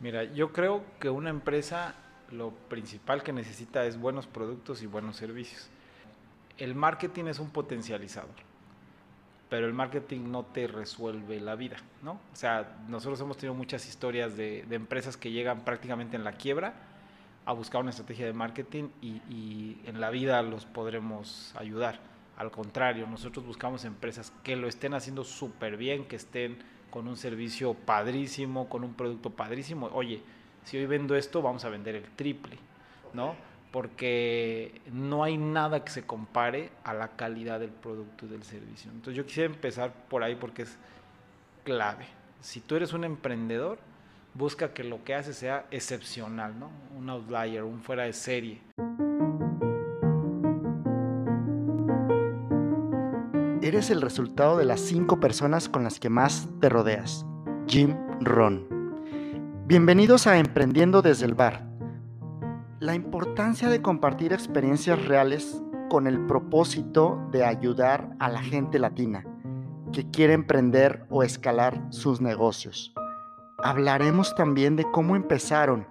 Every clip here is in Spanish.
Mira, yo creo que una empresa lo principal que necesita es buenos productos y buenos servicios. El marketing es un potencializador, pero el marketing no te resuelve la vida, ¿no? O sea, nosotros hemos tenido muchas historias de, de empresas que llegan prácticamente en la quiebra a buscar una estrategia de marketing y, y en la vida los podremos ayudar. Al contrario, nosotros buscamos empresas que lo estén haciendo súper bien, que estén con un servicio padrísimo, con un producto padrísimo. Oye, si hoy vendo esto, vamos a vender el triple, ¿no? Porque no hay nada que se compare a la calidad del producto y del servicio. Entonces yo quisiera empezar por ahí porque es clave. Si tú eres un emprendedor, busca que lo que haces sea excepcional, ¿no? Un outlier, un fuera de serie. Eres el resultado de las cinco personas con las que más te rodeas. Jim Ron. Bienvenidos a Emprendiendo desde el Bar. La importancia de compartir experiencias reales con el propósito de ayudar a la gente latina que quiere emprender o escalar sus negocios. Hablaremos también de cómo empezaron,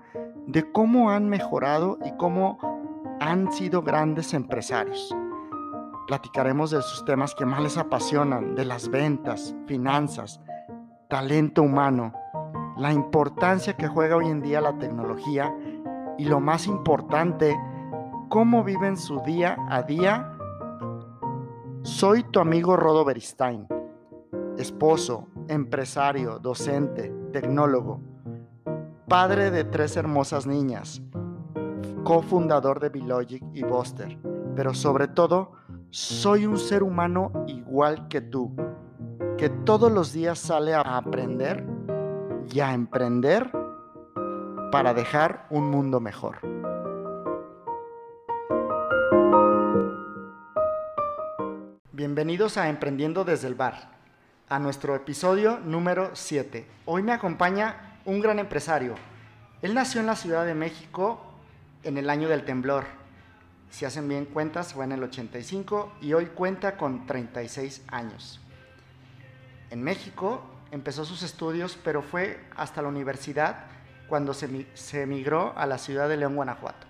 de cómo han mejorado y cómo han sido grandes empresarios. Platicaremos de sus temas que más les apasionan, de las ventas, finanzas, talento humano, la importancia que juega hoy en día la tecnología y lo más importante, cómo viven su día a día. Soy tu amigo Rodo Beristain, esposo, empresario, docente, tecnólogo, padre de tres hermosas niñas, cofundador de Bilogic y Buster, pero sobre todo, soy un ser humano igual que tú, que todos los días sale a aprender y a emprender para dejar un mundo mejor. Bienvenidos a Emprendiendo desde el Bar, a nuestro episodio número 7. Hoy me acompaña un gran empresario. Él nació en la Ciudad de México en el año del temblor si hacen bien cuentas, fue en el 85 y hoy cuenta con 36 años. En México empezó sus estudios, pero fue hasta la universidad cuando se, emigró a la ciudad de León, Guanajuato.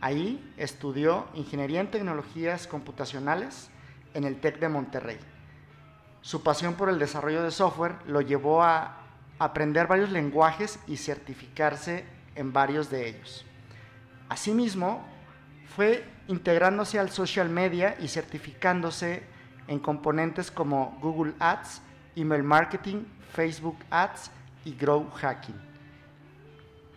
Ahí estudió Ingeniería en Tecnologías Computacionales en el TEC de Monterrey. Su pasión por el desarrollo de software lo llevó a aprender varios lenguajes y certificarse en varios de ellos. Asimismo, fue integrándose al social media y certificándose en componentes como Google Ads, email marketing, Facebook Ads y Grow Hacking.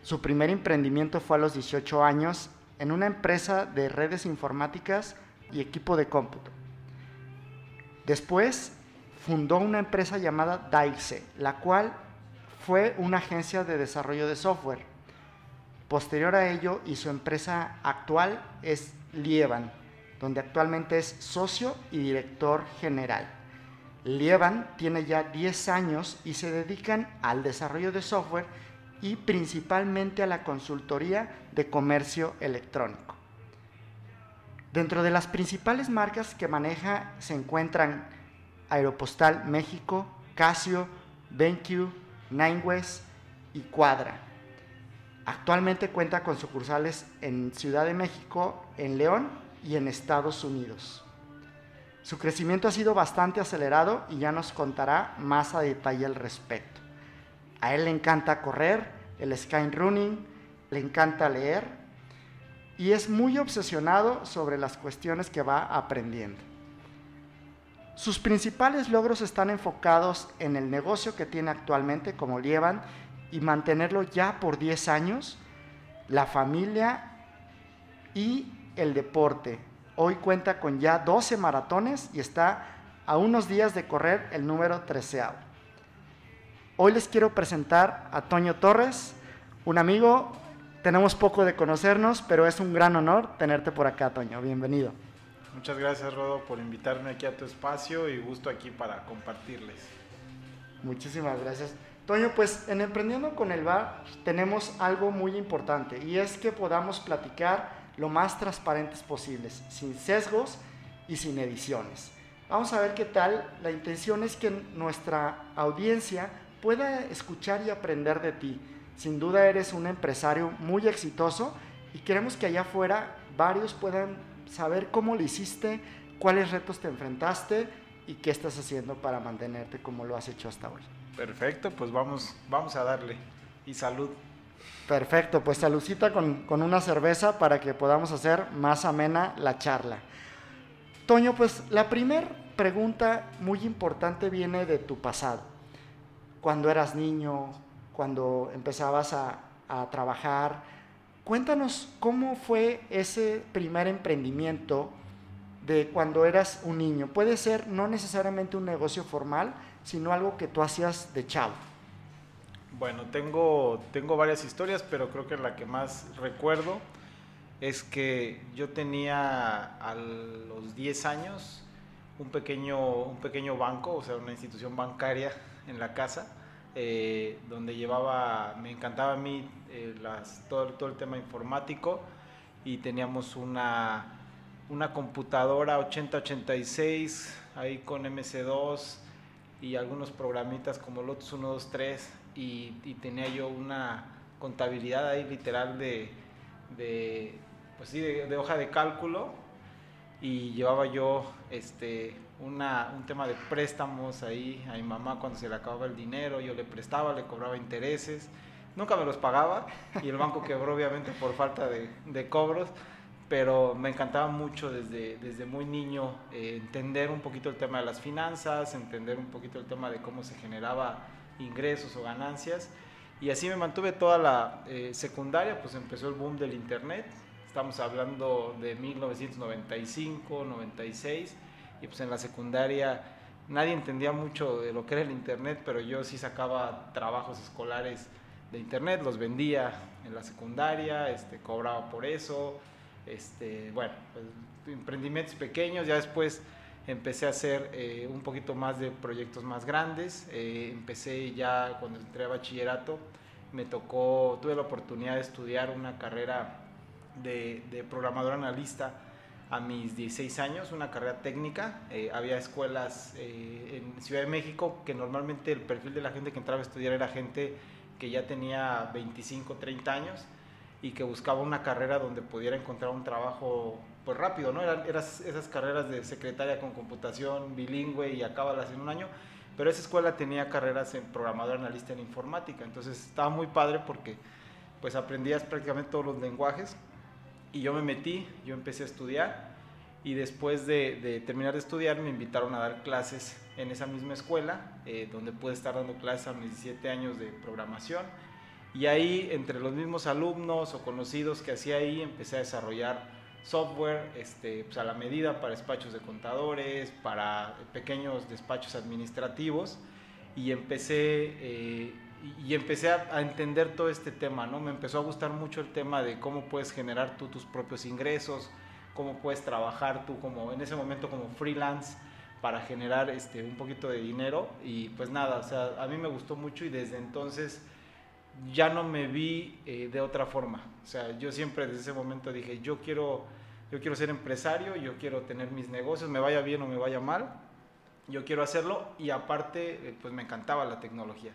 Su primer emprendimiento fue a los 18 años en una empresa de redes informáticas y equipo de cómputo. Después fundó una empresa llamada Dice, la cual fue una agencia de desarrollo de software Posterior a ello, y su empresa actual es Lievan, donde actualmente es socio y director general. Lievan tiene ya 10 años y se dedican al desarrollo de software y principalmente a la consultoría de comercio electrónico. Dentro de las principales marcas que maneja se encuentran Aeropostal México, Casio, BenQ, NineWest y Cuadra. Actualmente cuenta con sucursales en Ciudad de México, en León y en Estados Unidos. Su crecimiento ha sido bastante acelerado y ya nos contará más a detalle al respecto. A él le encanta correr, el sky running, le encanta leer y es muy obsesionado sobre las cuestiones que va aprendiendo. Sus principales logros están enfocados en el negocio que tiene actualmente, como llevan y mantenerlo ya por 10 años, la familia y el deporte. Hoy cuenta con ya 12 maratones y está a unos días de correr el número 13. Hoy les quiero presentar a Toño Torres, un amigo. Tenemos poco de conocernos, pero es un gran honor tenerte por acá, Toño. Bienvenido. Muchas gracias, Rodo, por invitarme aquí a tu espacio y gusto aquí para compartirles. Muchísimas gracias. Toño, pues en Emprendiendo con el Bar tenemos algo muy importante y es que podamos platicar lo más transparentes posibles, sin sesgos y sin ediciones. Vamos a ver qué tal. La intención es que nuestra audiencia pueda escuchar y aprender de ti, Sin duda eres un empresario muy exitoso y queremos que allá afuera varios puedan saber cómo lo hiciste, cuáles retos te enfrentaste y qué estás haciendo para mantenerte como lo has hecho hasta hoy. Perfecto, pues vamos, vamos a darle. Y salud. Perfecto, pues saludcita con, con una cerveza para que podamos hacer más amena la charla. Toño, pues la primera pregunta muy importante viene de tu pasado. Cuando eras niño, cuando empezabas a, a trabajar, cuéntanos cómo fue ese primer emprendimiento de cuando eras un niño. Puede ser no necesariamente un negocio formal, sino algo que tú hacías de chavo. Bueno, tengo, tengo varias historias, pero creo que la que más recuerdo es que yo tenía a los 10 años un pequeño, un pequeño banco, o sea, una institución bancaria en la casa, eh, donde llevaba, me encantaba a mí eh, todo, todo el tema informático y teníamos una, una computadora 8086 ahí con MC2 y algunos programitas como Lotus 123 y, y tenía yo una contabilidad ahí literal de, de pues sí, de, hoja de cálculo y llevaba yo este, una, un tema de préstamos ahí a mi mamá cuando se le acababa el dinero, yo le prestaba, le cobraba intereses, nunca me los pagaba y el banco quebró obviamente por falta de, de cobros pero me encantaba mucho desde, desde muy niño eh, entender un poquito el tema de las finanzas, entender un poquito el tema de cómo se generaba ingresos o ganancias. Y así me mantuve toda la eh, secundaria, pues empezó el boom del Internet. Estamos hablando de 1995, 96, y pues en la secundaria nadie entendía mucho de lo que era el Internet, pero yo sí sacaba trabajos escolares de Internet, los vendía en la secundaria, este, cobraba por eso este, bueno, pues, emprendimientos pequeños, ya después empecé a hacer eh, un poquito más de proyectos más grandes, eh, empecé ya cuando entré a bachillerato, me tocó, tuve la oportunidad de estudiar una carrera de, programador analista a mis 16 años, una carrera técnica. Eh, había escuelas en Ciudad de México que normalmente el perfil de la gente que entraba a estudiar era gente que ya tenía 25, 30 años y que buscaba una carrera donde pudiera encontrar un trabajo pues rápido, ¿no? Eran, esas carreras de secretaria con computación bilingüe y acábalas en un año, pero esa escuela tenía carreras en programador analista en informática, entonces estaba muy padre porque pues aprendías prácticamente todos los lenguajes y yo me metí, yo empecé a estudiar y después de, terminar de estudiar me invitaron a dar clases en esa misma escuela, eh, donde pude estar dando clases a mis 17 años de programación y ahí, entre los mismos alumnos o conocidos que hacía ahí, empecé a desarrollar software este, pues a la medida para despachos de contadores, para pequeños despachos administrativos. Y empecé, eh, y empecé a, entender todo este tema, ¿no? Me empezó a gustar mucho el tema de cómo puedes generar tú tus propios ingresos, cómo puedes trabajar tú como, en ese momento como freelance para generar este, un poquito de dinero. Y pues nada, o sea, a mí me gustó mucho y desde entonces ya no me vi eh, de otra forma. O sea, yo siempre desde ese momento dije, yo quiero, yo quiero ser empresario, yo quiero tener mis negocios, me vaya bien o me vaya mal, yo quiero hacerlo y aparte, eh, pues me encantaba la tecnología.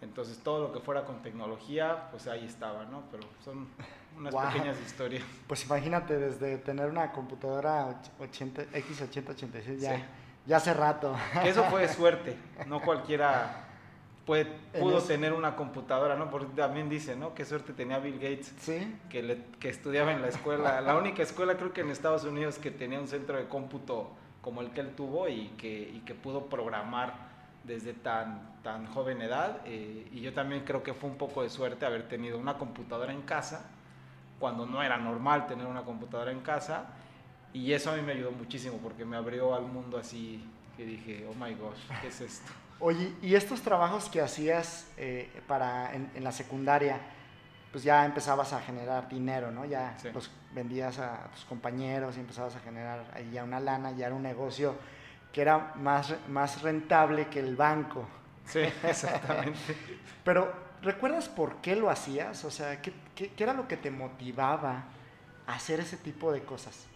Entonces todo lo que fuera con tecnología, pues ahí estaba, ¿no? Pero son unas pequeñas historias. Pues imagínate, desde tener una computadora 80, X8086 ya, ya hace rato. Que eso fue suerte, no cualquiera pudo tener una computadora, ¿no? Porque también dice, ¿no? Qué suerte tenía Bill Gates, que, que estudiaba en la escuela, la única escuela creo que en Estados Unidos que tenía un centro de cómputo como el que él tuvo y que, y que pudo programar desde tan, tan joven edad. Eh, y yo también creo que fue un poco de suerte haber tenido una computadora en casa, cuando no era normal tener una computadora en casa. Y eso a mí me ayudó muchísimo porque me abrió al mundo así que dije, oh my gosh, ¿qué es esto? Oye, ¿y estos trabajos que hacías eh, para, en, la secundaria, pues ya empezabas a generar dinero, ¿no? Ya los vendías a tus compañeros y empezabas a generar ahí ya una lana, ya era un negocio que era más, más rentable que el banco. Sí, exactamente. Pero, ¿recuerdas por qué lo hacías? O sea, ¿qué, qué, qué era lo que te motivaba hacer ese tipo de cosas?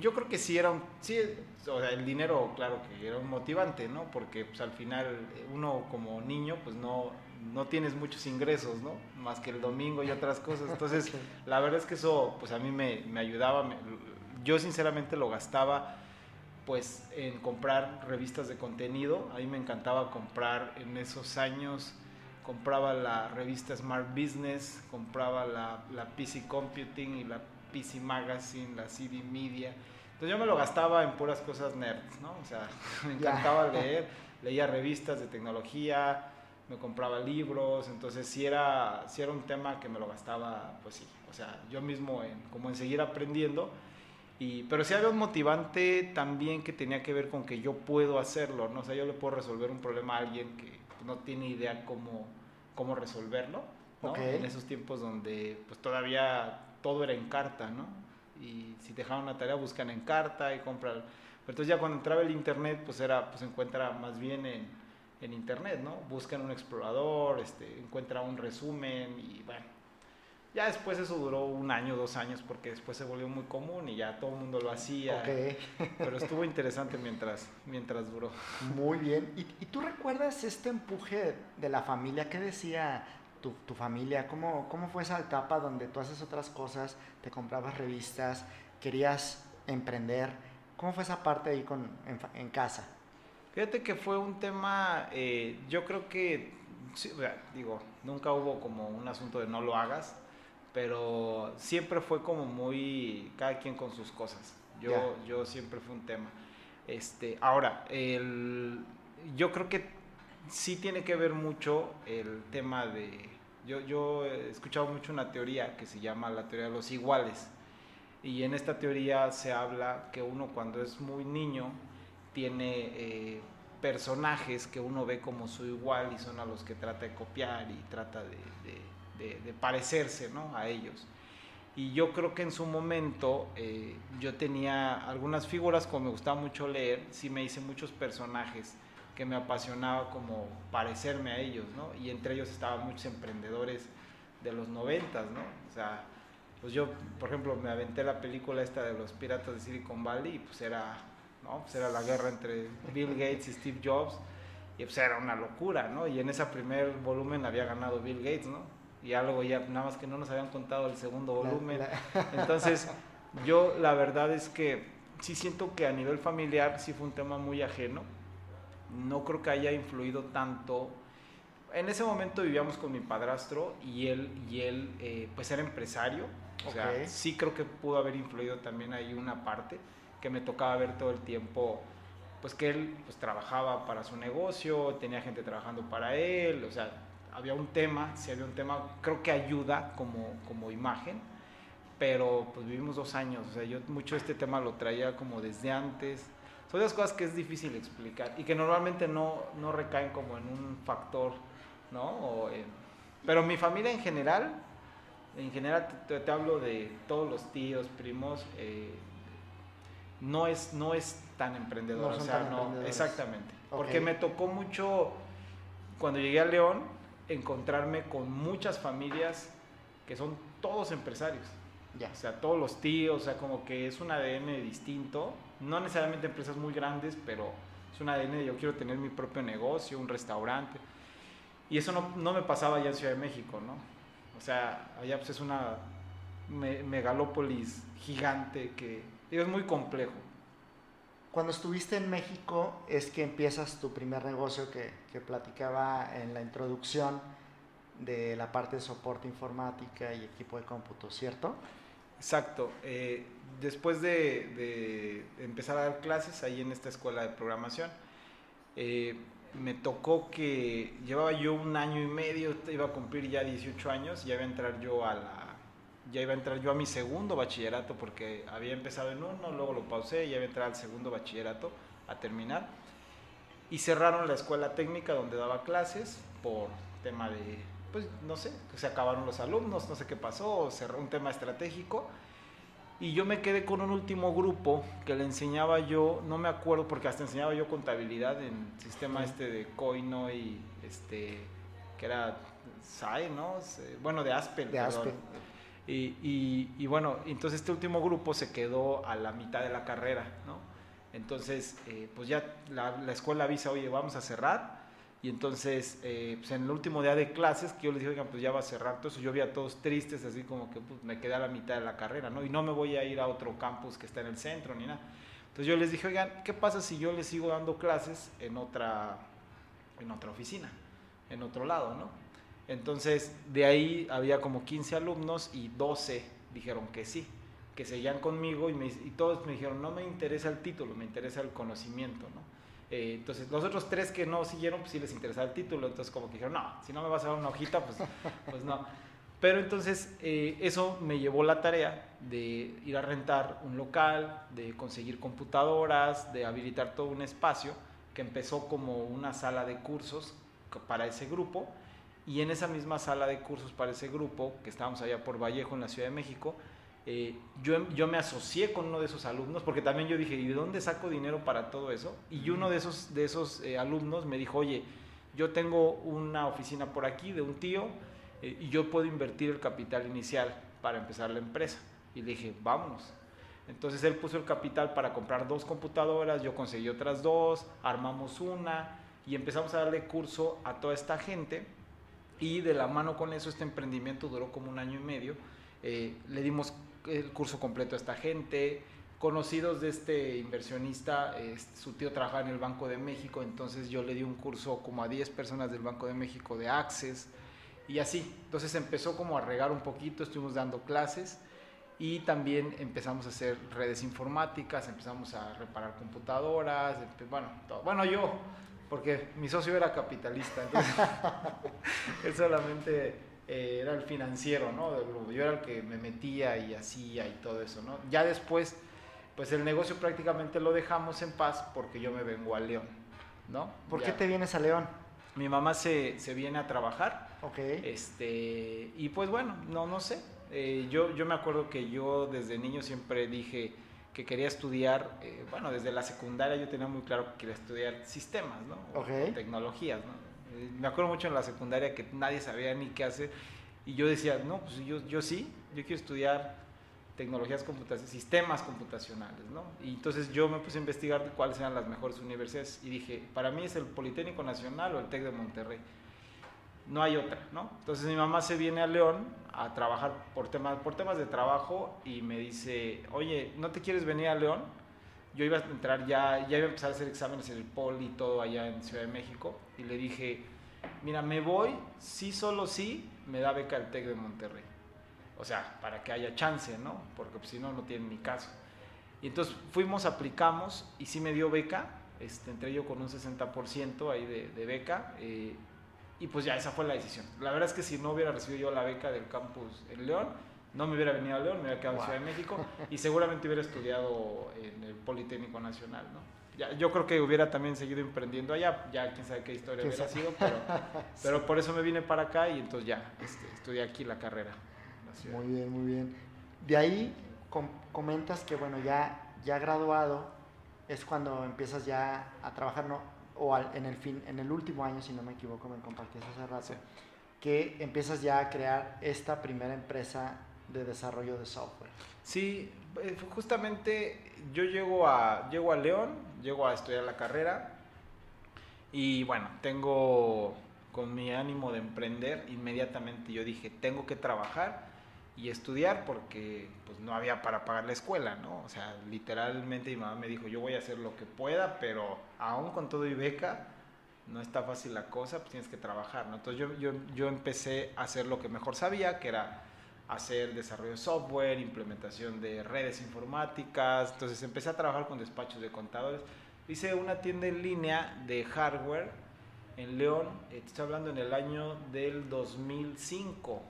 Yo creo que sí era un, sí, o sea, el dinero, claro que era un motivante, ¿no? Porque pues, al final uno como niño pues no, no tienes muchos ingresos, ¿no? Más que el domingo y otras cosas. Entonces, la verdad es que eso, pues a mí me, me ayudaba. yo sinceramente lo gastaba, pues, en comprar revistas de contenido. A mí me encantaba comprar en esos años, compraba la revista Smart Business, compraba la, la PC Computing y la PC Magazine, la CD Media. Entonces yo me lo gastaba en puras cosas nerds, ¿no? O sea, me encantaba leer, leía revistas de tecnología, me compraba libros, entonces si era, si era un tema que me lo gastaba, pues sí, o sea, yo mismo en, como en seguir aprendiendo, y, pero sí había un motivante también que tenía que ver con que yo puedo hacerlo, ¿no? O sea, yo le puedo resolver un problema a alguien que no tiene idea cómo, cómo resolverlo, ¿no? En esos tiempos donde pues todavía todo era en carta, ¿no? Y si dejaban una tarea buscan en carta y compran... Pero entonces ya cuando entraba el internet, pues era, pues encuentra más bien en en internet, ¿no? Buscan un explorador, este, encuentra un resumen y bueno. Ya después eso duró un año, dos años, porque después se volvió muy común y ya todo el mundo lo hacía. Okay. Pero estuvo interesante mientras, mientras duró. Muy bien. ¿Y, ¿Y, tú recuerdas este empuje de la familia? ¿Qué decía tu, tu, familia? ¿Cómo, ¿Cómo fue esa etapa donde tú haces otras cosas, te comprabas revistas, querías emprender? ¿Cómo fue esa parte ahí con, en, en casa? Fíjate que fue un tema, eh, yo creo que, digo, nunca hubo como un asunto de no lo hagas, pero siempre fue como muy, cada quien con sus cosas. Yo, yo siempre fue un tema. Este, ahora, el, yo creo que sí tiene que ver mucho el tema de, yo, yo he escuchado mucho una teoría que se llama la teoría de los iguales. Y en esta teoría se habla que uno cuando es muy niño, tiene eh, personajes que uno ve como su igual y son a los que trata de copiar y trata de, parecerse ¿no? a ellos. Y yo creo que en su momento eh, yo tenía algunas figuras, como me gustaba mucho leer, sí me hice muchos personajes que me apasionaba como parecerme a ellos, ¿no? Y entre ellos estaban muchos emprendedores de los noventas, ¿no? O sea, pues yo, por ejemplo, me aventé la película esta de los piratas de Silicon Valley y pues era ¿no? Pues era la guerra entre Bill Gates y Steve Jobs y pues era una locura, ¿no? Y en ese primer volumen había ganado Bill Gates, ¿no? Y algo ya, nada más que no nos habían contado el segundo volumen. Entonces, yo la verdad es que sí siento que a nivel familiar sí fue un tema muy ajeno. No creo que haya influido tanto. En ese momento vivíamos con mi padrastro y él, y él eh, pues era empresario. O sea, sí creo que pudo haber influido también ahí una parte que me tocaba ver todo el tiempo, pues que él pues, trabajaba para su negocio, tenía gente trabajando para él, o sea, había un tema, si había un tema, creo que ayuda como, como imagen, pero pues vivimos dos años, o sea, yo mucho este tema lo traía como desde antes. Son esas cosas que es difícil explicar y que normalmente no, no recaen como en un factor, ¿no? pero mi familia en general, en general te, hablo de todos los tíos, primos, eh, no es, no es tan emprendedor. o sea, no, exactamente. Porque me tocó mucho, cuando llegué a León, encontrarme con muchas familias que son todos empresarios. Ya. O sea, todos los tíos, o sea, como que es un ADN distinto. No necesariamente empresas muy grandes, pero es un ADN de yo quiero tener mi propio negocio, un restaurante. Y eso no, no me pasaba allá en Ciudad de México, ¿no? O sea, allá pues es una megalópolis gigante que es muy complejo. Cuando estuviste en México es que empiezas tu primer negocio que, que platicaba en la introducción de la parte de soporte informática y equipo de cómputo, ¿cierto? Exacto. Eh, después de, empezar a dar clases ahí en esta escuela de programación, eh, me tocó que llevaba yo un año y medio, iba a cumplir ya 18 años, ya iba a entrar yo a la ya iba a entrar yo a mi segundo bachillerato porque había empezado en uno, luego lo pausé y ya iba a entrar al segundo bachillerato a terminar. Y cerraron la escuela técnica donde daba clases por tema de, pues no sé, se acabaron los alumnos, no sé qué pasó, cerró un tema estratégico. Y yo me quedé con un último grupo que le enseñaba yo, no me acuerdo porque hasta enseñaba yo contabilidad en sistema este de Coino y este, que era SAE, ¿no? Bueno, de Aspen. De Aspen. Y, y, bueno, entonces este último grupo se quedó a la mitad de la carrera, ¿no? Entonces, eh, pues ya la, la, escuela avisa, oye, vamos a cerrar. Y entonces, eh, pues en el último día de clases, que yo les dije, oigan, pues ya va a cerrar todo eso, yo vi a todos tristes, así como que pues, me quedé a la mitad de la carrera, ¿no? Y no me voy a ir a otro campus que está en el centro ni nada. Entonces yo les dije, oigan, ¿qué pasa si yo les sigo dando clases en otra, en otra oficina, en otro lado, ¿no? Entonces, de ahí había como 15 alumnos y 12 dijeron que sí, que seguían conmigo me, y todos me dijeron, no me interesa el título, me interesa el conocimiento, ¿no? Eh, entonces, los otros tres que no siguieron, pues sí les interesaba el título, entonces como que dijeron, no, si no me vas a dar una hojita, pues, pues no. Pero entonces eh, eso me llevó la tarea de ir a rentar un local, de conseguir computadoras, de habilitar todo un espacio que empezó como una sala de cursos para ese grupo y en esa misma sala de cursos para ese grupo, que estábamos allá por Vallejo en la Ciudad de México, eh, yo, yo me asocié con uno de esos alumnos, porque también yo dije, ¿y de dónde saco dinero para todo eso? Y uno de esos, de esos eh, alumnos me dijo, oye, yo tengo una oficina por aquí de un tío eh, y yo puedo invertir el capital inicial para empezar la empresa. Y le dije, vámonos. Entonces él puso el capital para comprar dos computadoras, yo conseguí otras dos, armamos una y empezamos a darle curso a toda esta gente. Y de la mano con eso, este emprendimiento duró como un año y medio. le dimos el curso completo a esta gente, conocidos de este inversionista, su tío trabajaba en el Banco de México, entonces yo le di un curso como a 10 personas del Banco de México de Access y así. Entonces empezó como a regar un poquito, estuvimos dando clases y también empezamos a hacer redes informáticas, empezamos a reparar computadoras, bueno, bueno yo, porque mi socio era capitalista, entonces él solamente eh, era el financiero, ¿no? Yo era el que me metía y hacía y todo eso, ¿no? Ya después, pues el negocio prácticamente lo dejamos en paz porque yo me vengo a León, ¿no? ¿Por qué te vienes a León? Mi mamá se, se viene a trabajar. Ok. Este, y pues bueno, no, no sé. Eh, yo, yo me acuerdo que yo desde niño siempre dije que quería estudiar, eh, bueno, desde la secundaria yo tenía muy claro que quería estudiar sistemas, ¿no? O tecnologías, ¿no? Eh, me acuerdo mucho en la secundaria que nadie sabía ni qué hacer. Y yo decía, no, pues yo, yo sí, yo quiero estudiar tecnologías computacionales, sistemas computacionales, ¿no? Y entonces yo me puse a investigar cuáles eran las mejores universidades y dije, para mí es el Politécnico Nacional o el TEC de Monterrey. No hay otra, ¿no? Entonces mi mamá se viene a León a trabajar por temas, por temas de trabajo y me dice, oye, ¿no te quieres venir a León? Yo iba a entrar ya, ya iba a empezar a hacer exámenes en el Poli y todo allá en Ciudad de México y le dije, mira, me voy, sí, solo sí, me da beca el TEC de Monterrey. O sea, para que haya chance, ¿no? Porque pues, si no, no tiene ni caso. Y entonces fuimos, aplicamos y sí me dio beca, este, entré yo con un 60% ahí de, beca. Eh, y pues ya esa fue la decisión. La verdad es que si no hubiera recibido yo la beca del campus en León, no me hubiera venido a León, me hubiera quedado en Ciudad de México y seguramente hubiera estudiado en el Politécnico Nacional, ¿no? Ya, yo creo que hubiera también seguido emprendiendo allá, ya quién sabe qué historia hubiera sido, pero, pero por eso me vine para acá y entonces ya este, estudié aquí la carrera. muy bien, muy bien. De ahí comentas que bueno, ya, ya graduado es cuando empiezas ya a trabajar, ¿no? o en, el fin, en el último año, si no me equivoco, me compartías hace rato, que empiezas ya a crear esta primera empresa de desarrollo de software. Sí, eh, justamente yo llego a, llego a León, llego a estudiar la carrera y bueno, tengo con mi ánimo de emprender, inmediatamente yo dije, tengo que trabajar y estudiar porque pues no había para pagar la escuela, ¿no? O sea, literalmente mi mamá me dijo, yo voy a hacer lo que pueda, pero aún con todo y beca, no está fácil la cosa, pues tienes que trabajar, ¿no? Entonces yo, yo, yo empecé a hacer lo que mejor sabía, que era hacer desarrollo de software, implementación de redes informáticas, entonces empecé a trabajar con despachos de contadores. Hice una tienda en línea de hardware en León, eh, estoy hablando en el año del 2005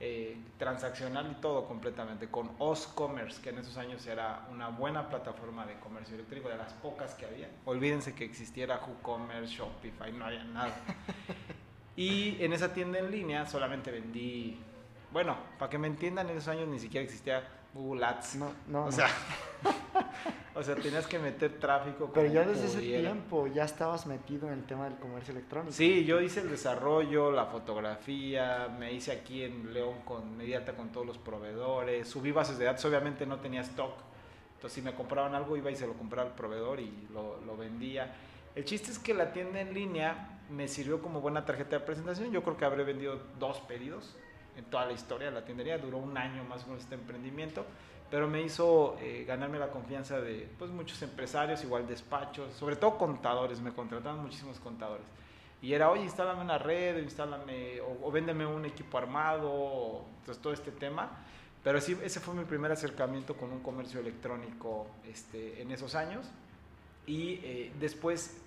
eh, transaccional y todo completamente, con Oscommerce, que en esos años era una buena plataforma de comercio electrónico, de las pocas que había. Olvídense que existiera WooCommerce, Shopify, no había nada. Y en esa tienda en línea solamente vendí, bueno, para que me entiendan, en esos años ni siquiera existía Google Ads. No, no. O sea, o sea, tenías que meter tráfico. Pero ya desde ese tiempo ya estabas metido en el tema del comercio electrónico. Sí, yo hice el desarrollo, la fotografía, me hice aquí en León con Mediata con todos los proveedores, subí bases de datos, obviamente no tenía stock. Entonces, si me compraban algo, iba y se lo compraba al proveedor y lo, lo vendía. El chiste es que la tienda en línea me sirvió como buena tarjeta de presentación. Yo creo que habré vendido dos pedidos en toda la historia de la tiendería. Duró un año más o menos este emprendimiento, pero me hizo eh, ganarme la confianza de pues, muchos empresarios, igual despachos, sobre todo contadores. Me contrataban muchísimos contadores. Y era, oye, instálame una red, instálame, o, o véndeme un equipo armado, entonces todo este tema. Pero sí, ese fue mi primer acercamiento con un comercio electrónico este, en esos años. Y eh, después,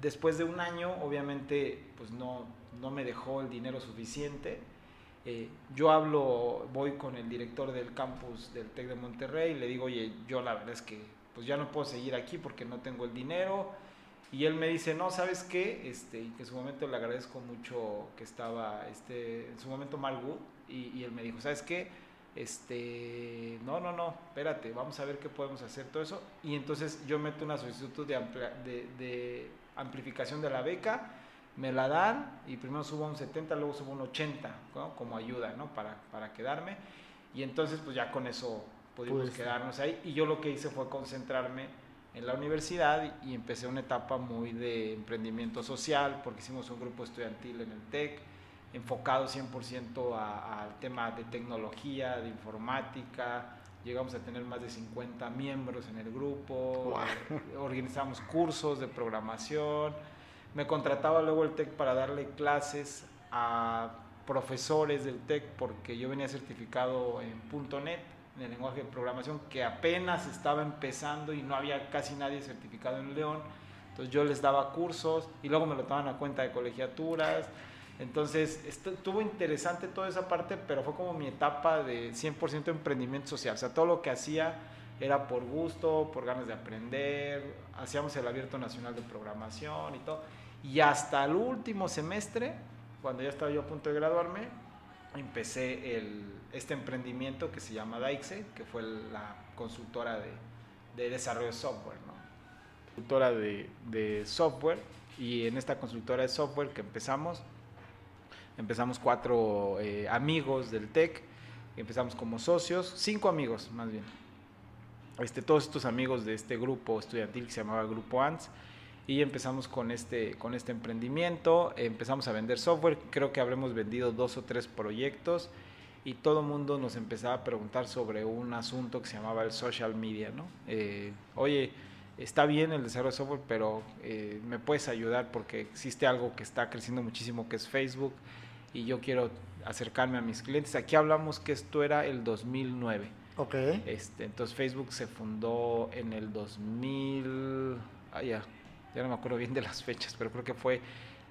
después de un año, obviamente, pues no, no me dejó el dinero suficiente. Eh, yo hablo, voy con el director del campus del TEC de Monterrey y le digo, oye, yo la verdad es que pues ya no puedo seguir aquí porque no tengo el dinero y él me dice, no, ¿sabes qué? Este, y que en su momento le agradezco mucho que estaba, este, en su momento Margut, y, y él me dijo, ¿sabes qué? Este, no, no, no, espérate, vamos a ver qué podemos hacer, todo eso. Y entonces yo meto una solicitud de, de, de amplificación de la beca, me la dan y primero subo a un 70, luego subo a un 80, ¿no? como ayuda, ¿no? Para, para quedarme. Y entonces pues ya con eso pudimos pues, quedarnos ahí. Y yo lo que hice fue concentrarme en la universidad y empecé una etapa muy de emprendimiento social porque hicimos un grupo estudiantil en el TEC enfocado 100% al tema de tecnología, de informática. Llegamos a tener más de 50 miembros en el grupo, organizamos cursos de programación. Me contrataba luego el TEC para darle clases a profesores del TEC porque yo venía certificado en .NET en el lenguaje de programación que apenas estaba empezando y no había casi nadie certificado en León. Entonces yo les daba cursos y luego me lo tomaban a cuenta de colegiaturas. Entonces estuvo interesante toda esa parte, pero fue como mi etapa de 100% emprendimiento social. O sea, todo lo que hacía era por gusto, por ganas de aprender. Hacíamos el abierto nacional de programación y todo. Y hasta el último semestre, cuando ya estaba yo a punto de graduarme, empecé el, este emprendimiento que se llama Daixe, que fue la consultora de, de desarrollo de software. ¿no? Consultora de, de, software y en esta consultora de software que empezamos, empezamos cuatro eh, amigos del TEC, empezamos como socios, cinco amigos más bien. Este, todos estos amigos de este grupo estudiantil que se llamaba Grupo ANS, y empezamos con este, con este emprendimiento, empezamos a vender software, creo que habremos vendido dos o tres proyectos y todo el mundo nos empezaba a preguntar sobre un asunto que se llamaba el social media, ¿no? Eh, oye, está bien el desarrollo de software, pero eh, me puedes ayudar porque existe algo que está creciendo muchísimo que es Facebook y yo quiero acercarme a mis clientes. Aquí hablamos que esto era el 2009. Ok. Este, entonces Facebook se fundó en el 2000, ah, ya, ya no me acuerdo bien de las fechas, pero creo que fue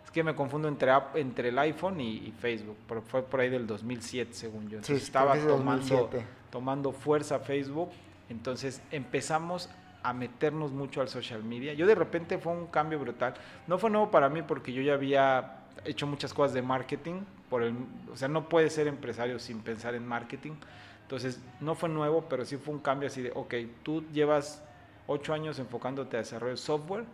es que me confundo entre, entre el iPhone y, Facebook, pero fue por ahí del 2007, según yo. Entonces estaba tomando, tomando fuerza Facebook. Entonces empezamos a meternos mucho al social media. Yo de repente fue un cambio brutal. No fue nuevo para mí porque yo ya había hecho muchas cosas de marketing. Por el, o sea, no puedes ser empresario sin pensar en marketing. Entonces, no fue nuevo, pero sí fue un cambio así de, ok, tú llevas ocho años enfocándote a desarrollo de software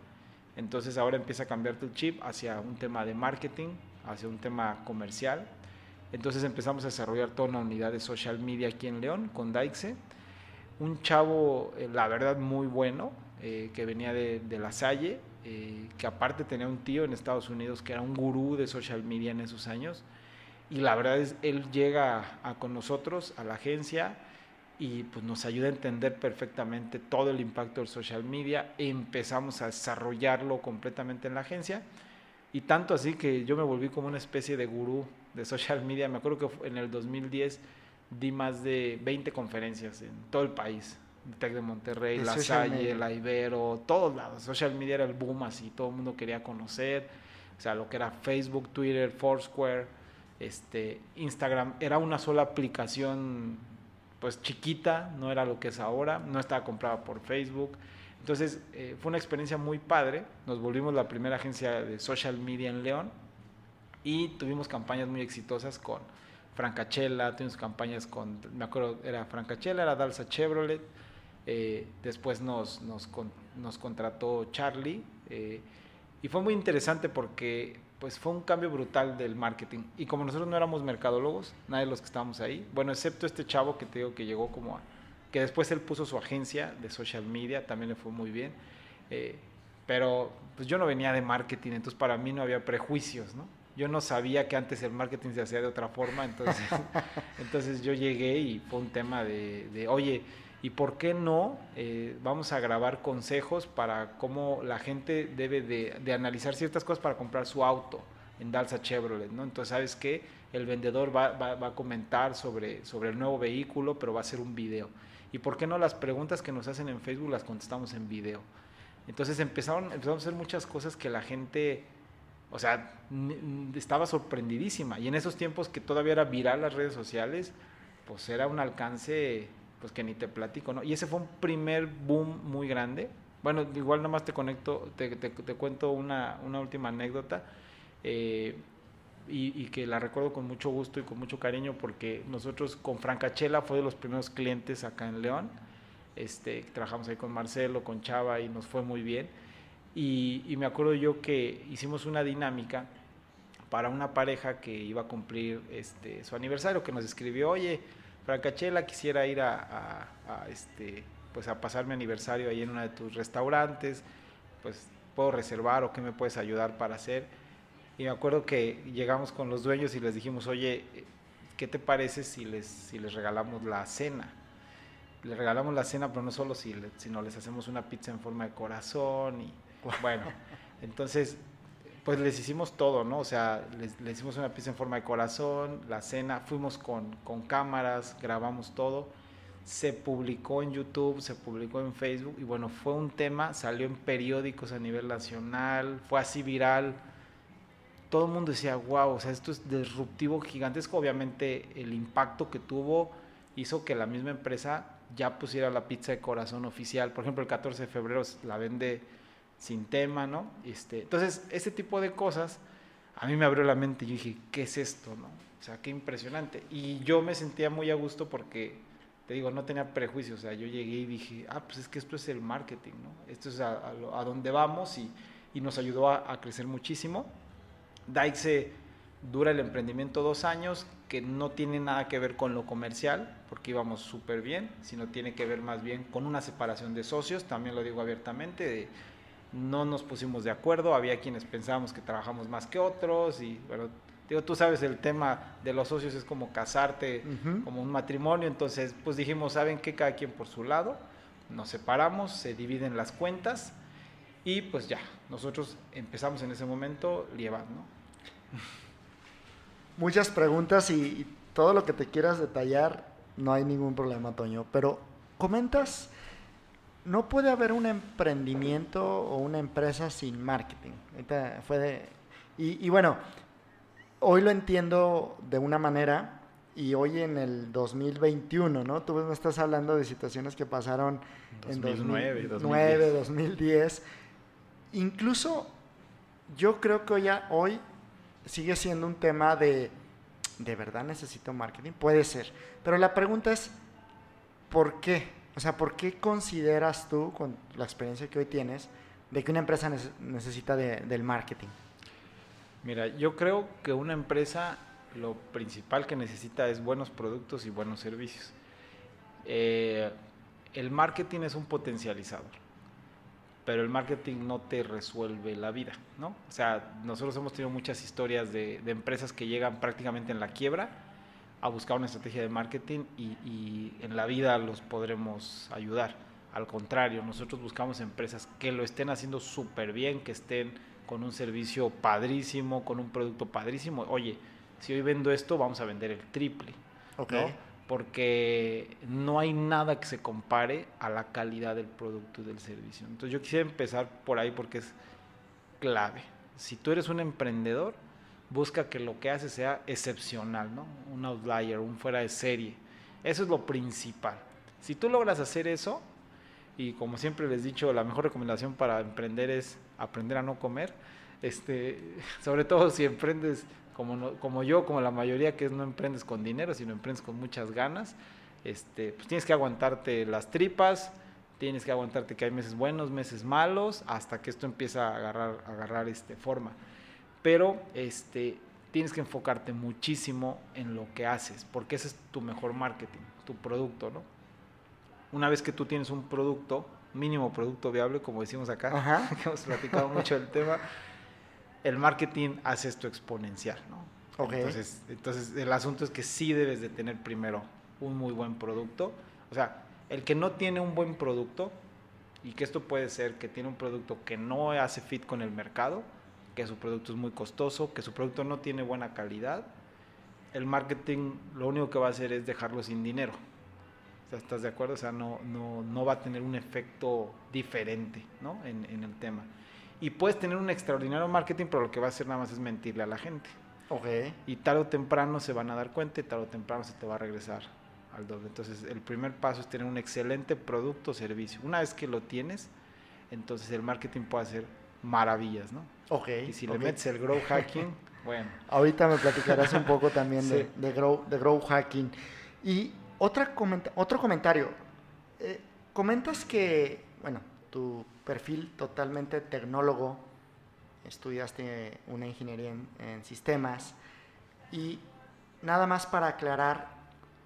entonces ahora empieza a cambiar tu chip hacia un tema de marketing, hacia un tema comercial. Entonces empezamos a desarrollar toda una unidad de social media aquí en León con Daixe. Un chavo, eh, la verdad, muy bueno, eh, que venía de, La Salle, eh, que aparte tenía un tío en Estados Unidos que era un gurú de social media en esos años. Y la verdad es, él llega con nosotros a la agencia y pues nos ayuda a entender perfectamente todo el impacto del social media. Empezamos a desarrollarlo completamente en la agencia y tanto así que yo me volví como una especie de gurú de social media. Me acuerdo que en el 2010 di más de 20 conferencias en todo el país. Tec de Monterrey, La Salle, La Ibero, todos lados. Social media era el boom así, todo el mundo quería conocer. O sea, lo que era Facebook, Twitter, Foursquare, este, Instagram, era una sola aplicación pues chiquita, no era lo que es ahora, no estaba comprada por Facebook. Entonces eh, fue una experiencia muy padre, nos volvimos la primera agencia de social media en León y tuvimos campañas muy exitosas con Francachela, tuvimos campañas con, me acuerdo, era Francachela, era Dalsa Chevrolet, eh, después nos, nos, contrató Charlie eh, y fue muy interesante porque pues fue un cambio brutal del marketing. Y como nosotros no éramos mercadólogos, nadie de los que estábamos ahí, bueno, excepto este chavo que te digo que llegó como a, que después él puso su agencia de social media, también le fue muy bien. Eh, Pero pues yo no venía de marketing, entonces para mí no había prejuicios, ¿no? Yo no sabía que antes el marketing se hacía de otra forma, entonces, entonces yo llegué y fue un tema de, de oye, ¿y por qué no eh, vamos a grabar consejos para cómo la gente debe de, analizar ciertas cosas para comprar su auto en Dalsa Chevrolet, ¿no? Entonces, ¿sabes qué? El vendedor va, va, va a comentar sobre, sobre el nuevo vehículo, pero va a hacer un video. ¿Y por qué no las preguntas que nos hacen en Facebook las contestamos en video? Entonces empezaron, empezamos a hacer muchas cosas que la gente, o sea, estaba sorprendidísima. Y en esos tiempos que todavía era viral las redes sociales, pues era un alcance, pues que ni te platico, ¿no? Y ese fue un primer boom muy grande. Bueno, igual nada más te conecto, te, te, te cuento una, una, última anécdota. Eh, y, y, que la recuerdo con mucho gusto y con mucho cariño porque nosotros con Francachela fue de los primeros clientes acá en León este, trabajamos ahí con Marcelo, con Chava y nos fue muy bien. Y, y, me acuerdo yo que hicimos una dinámica para una pareja que iba a cumplir este, su aniversario, que nos escribió, oye, Francachela, quisiera ir a, a, a, este, pues a pasar mi aniversario ahí en uno de tus restaurantes, pues puedo reservar o qué me puedes ayudar para hacer. Y me acuerdo que llegamos con los dueños y les dijimos, oye, ¿qué te parece si les, si les regalamos la cena? le regalamos la cena, pero no solo si, sino les hacemos una pizza en forma de corazón y bueno, entonces pues les hicimos todo, ¿no? O sea, les, hicimos una pizza en forma de corazón, la cena, fuimos con, con cámaras, grabamos todo, se publicó en YouTube, se publicó en Facebook y bueno, fue un tema, salió en periódicos a nivel nacional, fue así viral. Todo el mundo decía, wow, o sea, esto es disruptivo, gigantesco. Obviamente el impacto que tuvo hizo que la misma empresa ya pusiera la pizza de corazón oficial. Por ejemplo, el 14 de febrero la vende sin tema, ¿no? Este, entonces, ese tipo de cosas a mí me abrió la mente yo dije, ¿qué es esto, no? O sea, qué impresionante. Y yo me sentía muy a gusto porque, te digo, no tenía prejuicios. O sea, yo llegué y dije, ah, pues es que esto es el marketing, ¿no? Esto es a, a, a donde vamos y, y nos ayudó a, a, crecer muchísimo. Daixe dura el emprendimiento dos años, que no tiene nada que ver con lo comercial, porque íbamos súper bien, sino tiene que ver más bien con una separación de socios, también lo digo abiertamente, de, no nos pusimos de acuerdo, había quienes pensábamos que trabajamos más que otros, y bueno, digo, tú sabes, el tema de los socios es como casarte, uh -huh. como un matrimonio, entonces pues dijimos, ¿saben qué? Cada quien por su lado, nos separamos, se dividen las cuentas, y pues ya, nosotros empezamos en ese momento Lieban, ¿no? muchas preguntas y, y, todo lo que te quieras detallar, no hay ningún problema, Toño. Pero comentas, no puede haber un emprendimiento o una empresa sin marketing. Fue de, y, y, bueno, hoy lo entiendo de una manera y hoy en el 2021, ¿no? Tú me estás hablando de situaciones que pasaron 2009, en 2009, 2010. 2010. Incluso yo creo que hoy, hoy sigue siendo un tema de, ¿de verdad necesito marketing? Puede ser. Pero la pregunta es, ¿por qué? O sea, ¿por qué consideras tú, con la experiencia que hoy tienes, de que una empresa necesita de, del marketing? Mira, yo creo que una empresa lo principal que necesita es buenos productos y buenos servicios. Eh, el marketing es un potencializador pero el marketing no te resuelve la vida, ¿no? O sea, nosotros hemos tenido muchas historias de, de empresas que llegan prácticamente en la quiebra a buscar una estrategia de marketing y, y, en la vida los podremos ayudar. Al contrario, nosotros buscamos empresas que lo estén haciendo súper bien, que estén con un servicio padrísimo, con un producto padrísimo. Oye, si hoy vendo esto, vamos a vender el triple. Okay. ¿no? porque no hay nada que se compare a la calidad del producto y del servicio. Entonces yo quisiera empezar por ahí porque es clave. Si tú eres un emprendedor, busca que lo que haces sea excepcional, ¿no? Un outlier, un fuera de serie. Eso es lo principal. Si tú logras hacer eso, y como siempre les he dicho, la mejor recomendación para emprender es aprender a no comer, este, sobre todo si emprendes como, como yo, como la mayoría que no emprendes con dinero, sino emprendes con muchas ganas, este, pues tienes que aguantarte las tripas, tienes que aguantarte que hay meses buenos, meses malos, hasta que esto empieza a agarrar, a agarrar este, forma. Pero este, tienes que enfocarte muchísimo en lo que haces, porque ese es tu mejor marketing, tu producto, ¿no? Una vez que tú tienes un producto mínimo producto viable, como decimos acá, Ajá. que hemos platicado mucho del tema, el marketing hace esto exponencial, ¿no? Ok. Entonces, entonces, el asunto es que sí debes de tener primero un muy buen producto. O sea, el que no tiene un buen producto, y que esto puede ser que tiene un producto que no hace fit con el mercado, que su producto es muy costoso, que su producto no tiene buena calidad, el marketing lo único que va a hacer es dejarlo sin dinero. O sea, ¿estás de acuerdo? O sea, no, no, no va a tener un efecto diferente ¿no? en, en el tema. Y puedes tener un extraordinario marketing, pero lo que va a hacer nada más es mentirle a la gente. Ok. Y tarde o temprano se van a dar cuenta y tarde o temprano se te va a regresar al doble. Entonces, el primer paso es tener un excelente producto o servicio. Una vez que lo tienes, entonces el marketing puede hacer maravillas, ¿no? Ok. Y si le metes el grow hacking, bueno. Ahorita me platicarás un poco también de, grow, de grow hacking. Y otra comenta- otro comentario. Eh, comentas que, bueno, tu perfil totalmente tecnólogo, estudiaste una ingeniería en, en sistemas y nada más para aclarar,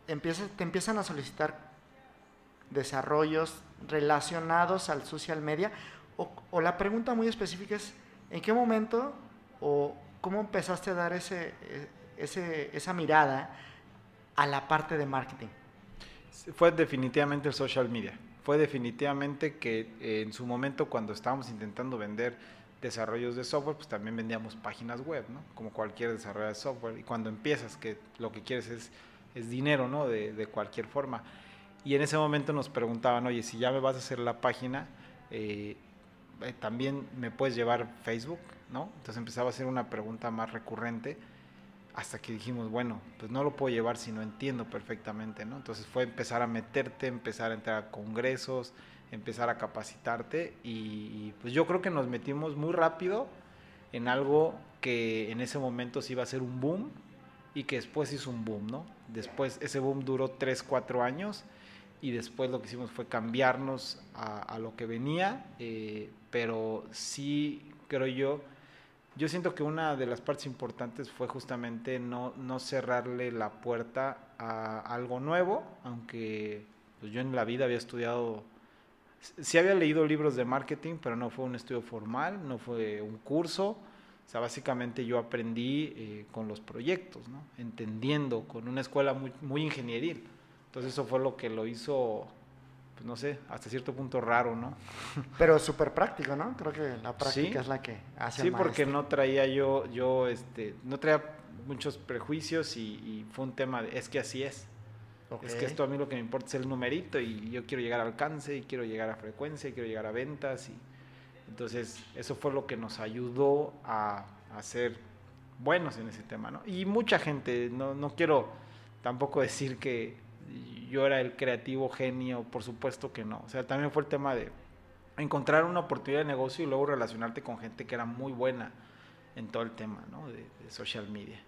empieza- te empiezan a solicitar desarrollos relacionados al social media o, o la pregunta muy específica es, ¿en qué momento o cómo empezaste a dar ese, eh, ese, esa mirada a la parte de marketing? Fue definitivamente el social media. Fue definitivamente que eh, en su momento cuando estábamos intentando vender desarrollos de software, pues también vendíamos páginas web, ¿no? Como cualquier desarrollo de software. Y cuando empiezas, que lo que quieres es, es dinero, ¿no? De, de cualquier forma. Y en ese momento nos preguntaban, oye, si ya me vas a hacer la página, eh, eh, también me puedes llevar Facebook, ¿no? Entonces empezaba a ser una pregunta más recurrente hasta que dijimos, bueno, pues no lo puedo llevar si no entiendo perfectamente, ¿no? Entonces fue empezar a meterte, empezar a entrar a congresos, empezar a capacitarte y, y, pues yo creo que nos metimos muy rápido en algo que en ese momento sí iba a ser un boom y que después hizo un boom, ¿no? Después ese boom duró 3, 4 años y después lo que hicimos fue cambiarnos a, a lo que venía, eh, pero sí creo yo, yo siento que una de las partes importantes fue justamente no, no cerrarle la puerta a algo nuevo, aunque pues yo en la vida había estudiado, sí había leído libros de marketing, pero no fue un estudio formal, no fue un curso, o sea, básicamente yo aprendí eh, con los proyectos, ¿no? entendiendo, con una escuela muy, muy ingenieril. Entonces eso fue lo que lo hizo, pues no sé, hasta cierto punto raro, ¿no? Pero súper práctico, ¿no? Creo que la práctica Sí. es la que hace Sí, al porque no traía yo, yo, este, no traía muchos prejuicios y, y fue un tema de, es que así es. Es que esto a mí lo que me importa es el numerito y yo quiero llegar a alcance y quiero llegar a frecuencia y quiero llegar a ventas y entonces eso fue lo que nos ayudó a, a ser buenos en ese tema, ¿no? Y mucha gente, no, no quiero tampoco decir que yo era el creativo genio, por supuesto que no. O sea, también fue el tema de encontrar una oportunidad de negocio y luego relacionarte con gente que era muy buena en todo el tema, ¿no? De, de social media.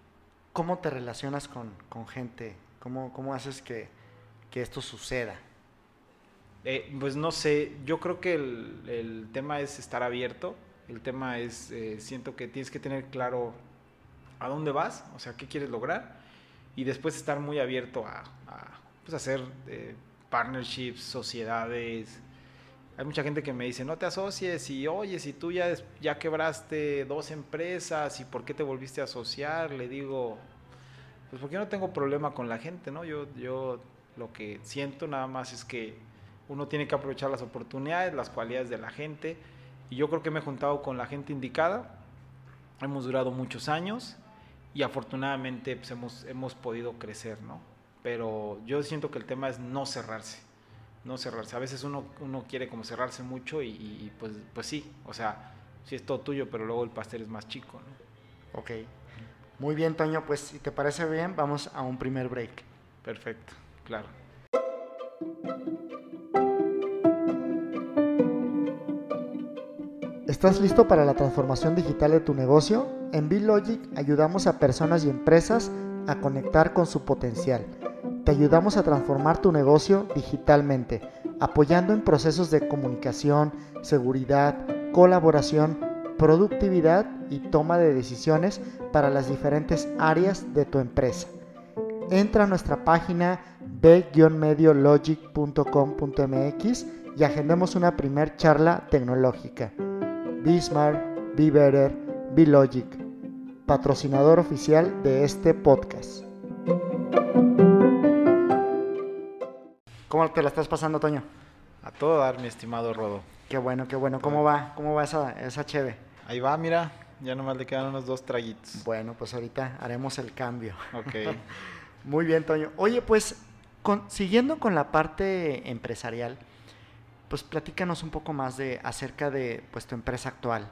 ¿Cómo te relacionas con, con gente? ¿Cómo, cómo haces que, que esto suceda? Eh, pues no sé, yo creo que el, el tema es estar abierto, el tema es, eh, siento que tienes que tener claro a dónde vas, o sea, qué quieres lograr, y después estar muy abierto a, a, pues, hacer eh, partnerships, sociedades. Hay mucha gente que me dice, no te asocies, y oye, si tú ya, ya quebraste dos empresas, ¿y por qué te volviste a asociar? Le digo, pues porque yo no tengo problema con la gente, ¿no? Yo, yo lo que siento nada más es que uno tiene que aprovechar las oportunidades, las cualidades de la gente. Y yo creo que me he juntado con la gente indicada. Hemos durado muchos años y afortunadamente pues, hemos, hemos podido crecer, ¿no? Pero yo siento que el tema es no cerrarse. No cerrarse. A veces uno, uno quiere como cerrarse mucho y, pues, pues sí, o sea, sí es todo tuyo, pero luego el pastel es más chico, ¿no? Ok. Muy bien, Toño. Pues si te parece bien, vamos a un primer break. Perfecto, claro. ¿Estás listo para la transformación digital de tu negocio? En BeLogic ayudamos a personas y empresas a conectar con su potencial. Te ayudamos a transformar tu negocio digitalmente, apoyando en procesos de comunicación, seguridad, colaboración, productividad y toma de decisiones para las diferentes áreas de tu empresa. Entra a nuestra página b-mediologic.com.mx y agendemos una primer charla tecnológica. Be Smart, Be Better, Be Logic, patrocinador oficial de este podcast. ¿Cómo te la estás pasando, Toño? A todo dar, mi estimado Rodo. Qué bueno, qué bueno. ¿Cómo va? ¿Cómo va esa, esa cheve? Ahí va, mira. Ya nomás le quedan unos dos traguitos. Bueno, pues ahorita haremos el cambio. Ok. Muy bien, Toño. Oye, pues, siguiendo con la parte empresarial, pues platícanos un poco más de acerca de pues, tu empresa actual.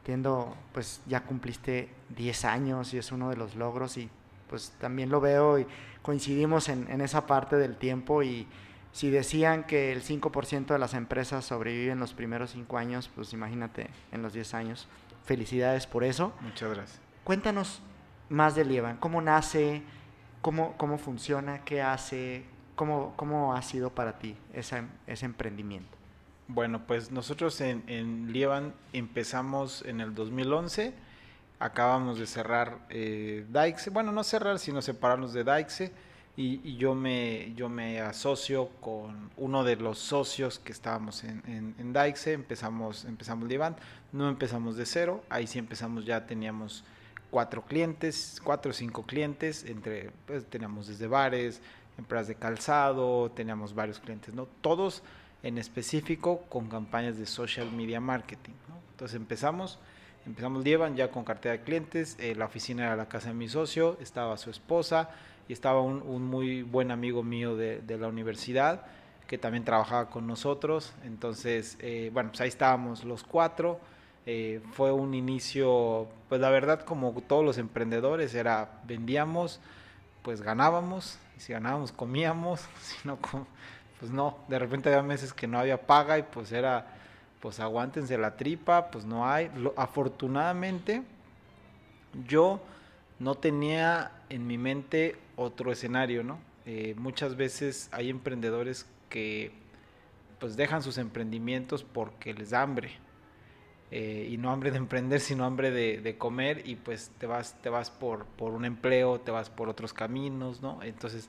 Entiendo, pues ya cumpliste 10 años y es uno de los logros y pues también lo veo y coincidimos en, en esa parte del tiempo y si decían que el 5% de las empresas sobreviven los primeros 5 años, pues imagínate en los 10 años. Felicidades por eso. Muchas gracias. Cuéntanos más de Lieban, cómo nace, cómo, cómo funciona, qué hace, cómo, cómo ha sido para ti ese, ese emprendimiento. Bueno, pues nosotros en, en Lieban empezamos en el 2011, acabamos de cerrar eh, Daixe, bueno, no cerrar, sino separarnos de Daixe y, yo, me, yo me asocio con uno de los socios que estábamos en, en, en Daixe, empezamos, empezamos Lieban, no empezamos de cero, ahí sí empezamos ya teníamos cuatro clientes, cuatro o cinco clientes, entre, pues teníamos desde bares, empresas de calzado, teníamos varios clientes, ¿no? Todos en específico con campañas de social media marketing. Entonces empezamos, empezamos Lieban ya con cartera de clientes, eh, la oficina era la casa de mi socio, estaba su esposa estaba un, muy buen amigo mío de, la universidad que también trabajaba con nosotros, entonces, eh, bueno, pues ahí estábamos los cuatro, eh, fue un inicio, pues la verdad como todos los emprendedores era vendíamos, pues ganábamos, si ganábamos comíamos, si no, pues no, de repente había meses que no había paga y pues era, pues aguántense la tripa, pues no hay. Lo, afortunadamente yo no tenía en mi mente otro escenario, ¿no? Eh, muchas veces hay emprendedores que pues dejan sus emprendimientos porque les da hambre, eh, y no hambre de emprender, sino hambre de, comer y pues te vas, te vas por, por un empleo, te vas por otros caminos, ¿no? Entonces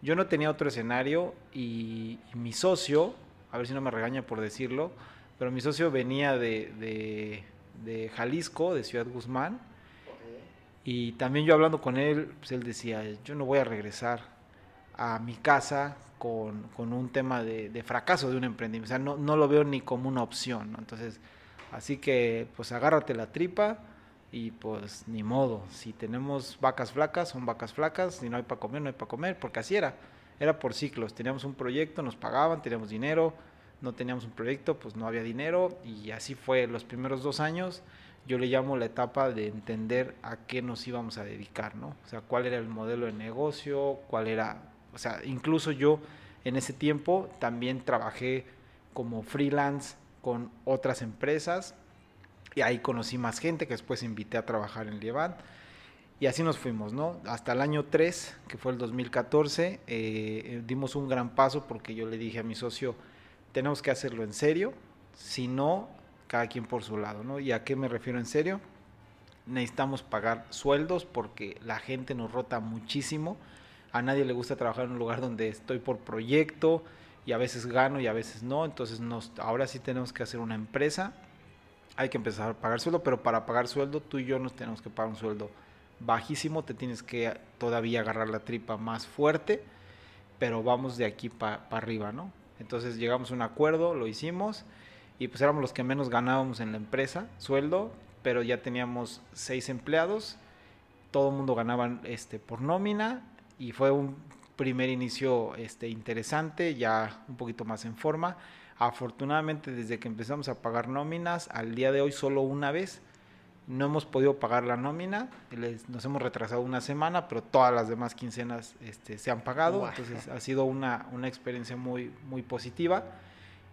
yo no tenía otro escenario y, mi socio, a ver si no me regaña por decirlo, pero mi socio venía de, de Jalisco, de Ciudad Guzmán, y también yo hablando con él, pues él decía, yo no voy a regresar a mi casa con, con un tema de, de, fracaso de un emprendimiento, o sea, no, no lo veo ni como una opción, ¿no? Entonces, Así que pues agárrate la tripa y pues ni modo, si tenemos vacas flacas, son vacas flacas, si no hay para comer, no hay para comer, porque así era, era por ciclos, teníamos un proyecto, nos pagaban, teníamos dinero, no teníamos un proyecto, pues no había dinero. Y así fue los primeros dos años, yo le llamo la etapa de entender a qué nos íbamos a dedicar, ¿no? O sea, cuál era el modelo de negocio, cuál era, o sea, incluso yo en ese tiempo también trabajé como freelance con otras empresas y ahí conocí más gente que después invité a trabajar en Lieban y así nos fuimos, ¿no? Hasta el año 3, que fue el 2014, eh, dimos un gran paso porque yo le dije a mi socio, tenemos que hacerlo en serio, si no, cada quien por su lado, ¿no? ¿Y a qué me refiero en serio? Necesitamos pagar sueldos porque la gente nos rota muchísimo, a nadie le gusta trabajar en un lugar donde estoy por proyecto, y a veces gano y a veces no, entonces nos, ahora sí tenemos que hacer una empresa, hay que empezar a pagar sueldo, pero para pagar sueldo tú y yo nos tenemos que pagar un sueldo bajísimo, te tienes que todavía agarrar la tripa más fuerte, pero vamos de aquí para pa arriba, ¿no? Entonces llegamos a un acuerdo, lo hicimos y pues éramos los que menos ganábamos en la empresa, sueldo, pero ya teníamos seis empleados, todo el mundo ganaba este, por nómina y fue un primer inicio este, interesante, ya un poquito más en forma. Afortunadamente, desde que empezamos a pagar nóminas, al día de hoy solo una vez no hemos podido pagar la nómina, les, nos hemos retrasado una semana, pero todas las demás quincenas este, se han pagado, wow. entonces ha sido una, una experiencia muy, muy positiva.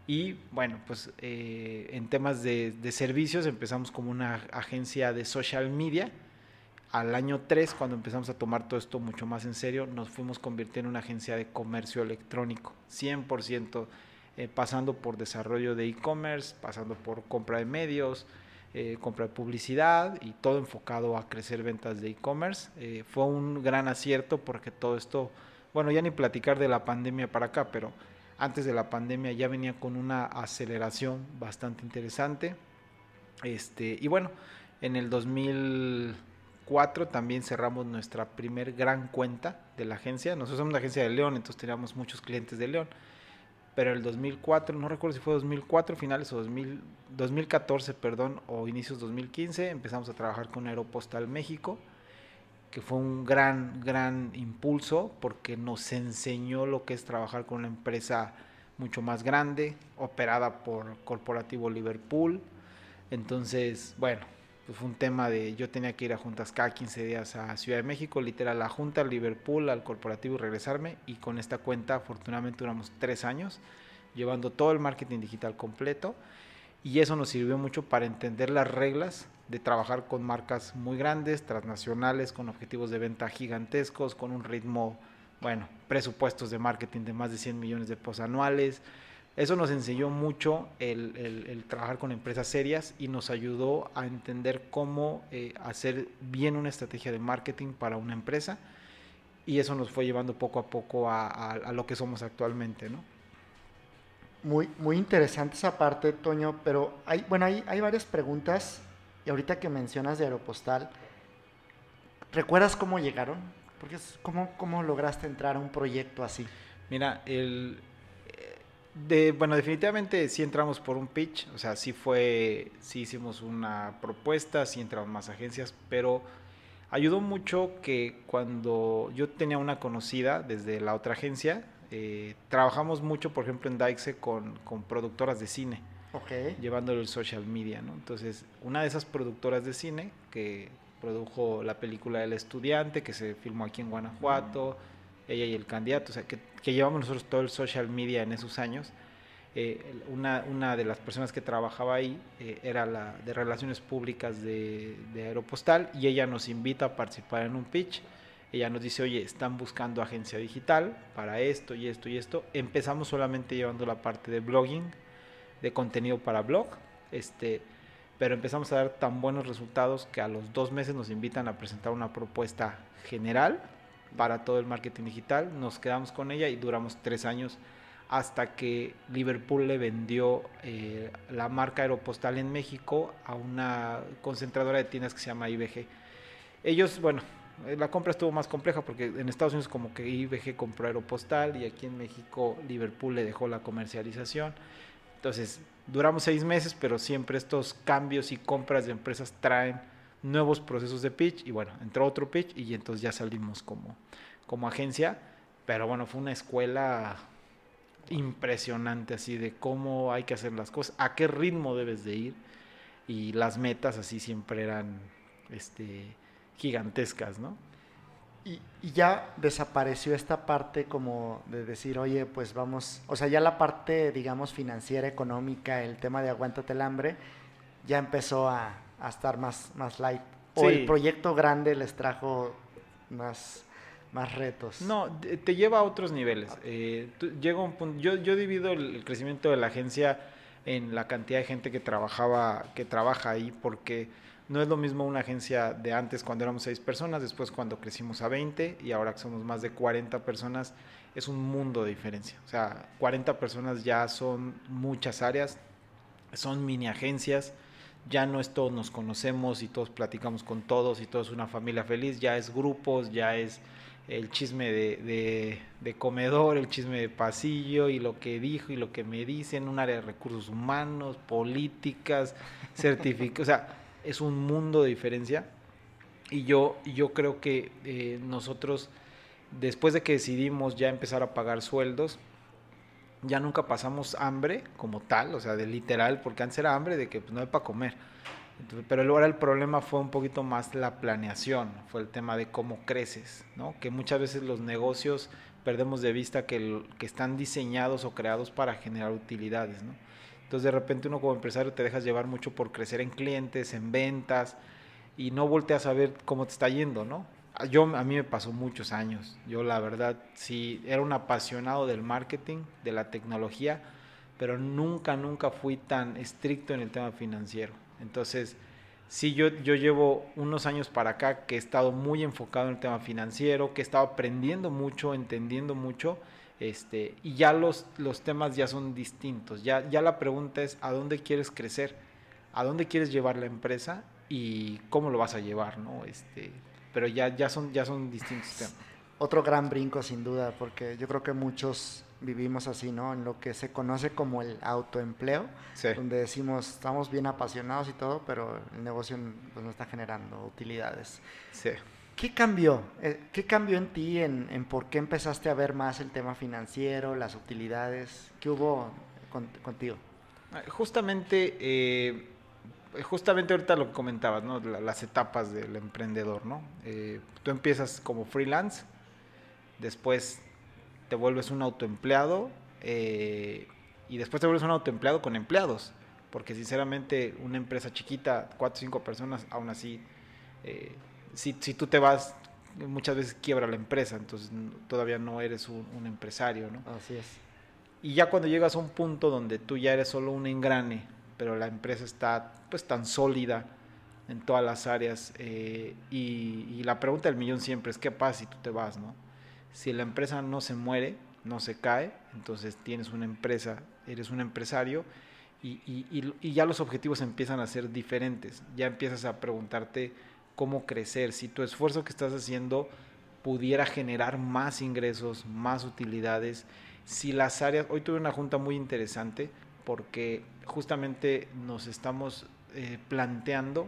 Y bueno, pues eh, en temas de, servicios empezamos como una agencia de social media, al año 3, cuando empezamos a tomar todo esto mucho más en serio, nos fuimos convirtiendo en una agencia de comercio electrónico, 100%, eh, pasando por desarrollo de e-commerce, pasando por compra de medios, eh, compra de publicidad y todo enfocado a crecer ventas de e-commerce. Eh, fue un gran acierto porque todo esto, bueno, ya ni platicar de la pandemia para acá, pero antes de la pandemia ya venía con una aceleración bastante interesante. Este, y bueno, en el 2004 también cerramos nuestra primer gran cuenta de la agencia. Nosotros somos una agencia de León, entonces teníamos muchos clientes de León. Pero el 2004, no recuerdo si fue 2004, finales o 2000, 2014, perdón, o inicios 2015, empezamos a trabajar con Aeropostal México que fue un gran, gran impulso porque nos enseñó lo que es trabajar con una empresa mucho más grande, operada por Corporativo Liverpool. Entonces, bueno, pues fue un tema de yo tenía que ir a juntas cada 15 días a Ciudad de México, literal, a junta, Liverpool, al corporativo y regresarme. Y con esta cuenta, afortunadamente, duramos tres años llevando todo el marketing digital completo. Y eso nos sirvió mucho para entender las reglas de trabajar con marcas muy grandes, transnacionales, con objetivos de venta gigantescos, con un ritmo, bueno, presupuestos de marketing de más de 100 millones de pesos anuales. Eso nos enseñó mucho el, trabajar con empresas serias y nos ayudó a entender cómo eh, hacer bien una estrategia de marketing para una empresa y eso nos fue llevando poco a poco a, a lo que somos actualmente, ¿no? Muy, muy interesante esa parte, Toño, pero hay, bueno, hay, hay varias preguntas y ahorita que mencionas de Aeropostal, ¿recuerdas cómo llegaron? Porque ¿cómo, ¿Cómo lograste entrar a un proyecto así? Mira, el, eh, de, bueno, definitivamente sí entramos por un pitch, o sea, sí fue, sí hicimos una propuesta, sí entraron más agencias, pero ayudó mucho que cuando yo tenía una conocida desde la otra agencia, eh, trabajamos mucho, por ejemplo, en Daixe con, con productoras de cine llevándolo el social media, ¿no? Entonces, una de esas productoras de cine que produjo la película El Estudiante, que se filmó aquí en Guanajuato, ella y el candidato, o sea, que, llevamos nosotros todo el social media en esos años. Eh, una, una, de las personas que trabajaba ahí eh, era la de relaciones públicas de, de, Aeropostal y ella nos invita a participar en un pitch. Ella nos dice, oye, están buscando agencia digital para esto y esto y esto. Empezamos solamente llevando la parte de blogging, de contenido para blog. Este, pero empezamos a dar tan buenos resultados que a los dos meses nos invitan a presentar una propuesta general para todo el marketing digital. Nos quedamos con ella y duramos tres años hasta que Liverpool le vendió eh, la marca Aeropostal en México a una concentradora de tiendas que se llama IBG. Ellos, bueno, la compra estuvo más compleja porque en Estados Unidos como que IBG compró Aeropostal y aquí en México Liverpool le dejó la comercialización. Entonces, duramos seis meses, pero siempre estos cambios y compras de empresas traen nuevos procesos de pitch y bueno, entró otro pitch y entonces ya salimos como, como agencia, pero bueno, fue una escuela impresionante así de cómo hay que hacer las cosas, a qué ritmo debes de ir y las metas así siempre eran este, gigantescas, ¿no? Y, ya desapareció esta parte como de decir, oye, pues vamos, o sea, ya la parte, digamos, financiera, económica, el tema de aguántate el hambre, ya empezó a, a estar más, más light. O el proyecto grande les trajo más, más retos. No, te lleva a otros niveles. Eh, llega un punto, yo, yo divido el, crecimiento de la agencia en la cantidad de gente que trabajaba, que trabaja ahí, porque no es lo mismo una agencia de antes cuando éramos seis personas, después cuando crecimos a 20 y ahora que somos más de 40 personas, es un mundo de diferencia. O sea, 40 personas ya son muchas áreas, son mini agencias, ya no es todos nos conocemos y todos platicamos con todos y todos una familia feliz, ya es grupos, ya es el chisme de, de, comedor, el chisme de pasillo y lo que dijo y lo que me dicen, un área de recursos humanos, políticas, certificados, o sea, es un mundo de diferencia. Y yo, yo creo que eh, nosotros, después de que decidimos ya empezar a pagar sueldos, ya nunca pasamos hambre como tal, o sea, de literal, porque antes era hambre de que pues, no hay para comer. pero ahora el problema fue un poquito más la planeación, fue el tema de cómo creces, ¿no? Que muchas veces los negocios perdemos de vista que, que están diseñados o creados para generar utilidades, ¿no? Entonces de repente uno como empresario te dejas llevar mucho por crecer en clientes, en ventas y no volteas a ver cómo te está yendo, ¿no? Yo, a mí me pasó muchos años. Yo la verdad sí era un apasionado del marketing, de la tecnología, pero nunca, nunca fui tan estricto en el tema financiero. Entonces, sí, yo, yo llevo unos años para acá que he estado muy enfocado en el tema financiero, que he estado aprendiendo mucho, entendiendo mucho Este, y ya los, los temas ya son distintos. Ya, ya la pregunta es a dónde quieres crecer, a dónde quieres llevar la empresa y cómo lo vas a llevar, ¿no? Este, pero ya, ya, son, ya son distintos temas. Otro gran brinco sin duda, porque yo creo que muchos vivimos así, ¿no? En lo que se conoce como el autoempleo, donde decimos, estamos bien apasionados y todo, pero el negocio pues, no está generando utilidades. Sí. ¿Qué cambió? Eh, ¿Qué cambió en ti, en, por qué empezaste a ver más el tema financiero, las utilidades? ¿Qué hubo contigo? Ah, justamente, eh, justamente ahorita lo que comentabas, ¿no? las etapas del emprendedor, ¿no? Eh, tú empiezas como freelance, después te vuelves un autoempleado y después te vuelves un autoempleado con empleados, porque sinceramente una empresa chiquita, cuatro o cinco personas, aún así si, si tú te vas, muchas veces quiebra la empresa, entonces todavía no eres un, empresario, ¿no? Así es. Y ya cuando llegas a un punto donde tú ya eres solo un engrane, pero la empresa está pues tan sólida en todas las áreas, eh, y, la pregunta del millón siempre es, ¿qué pasa si tú te vas, no? Si la empresa no se muere, no se cae, entonces tienes una empresa, eres un empresario, y, y, y ya los objetivos empiezan a ser diferentes, ya empiezas a preguntarte, cómo crecer, si tu esfuerzo que estás haciendo pudiera generar más ingresos, más utilidades, si las áreas, hoy tuve una junta muy interesante porque justamente nos estamos eh, planteando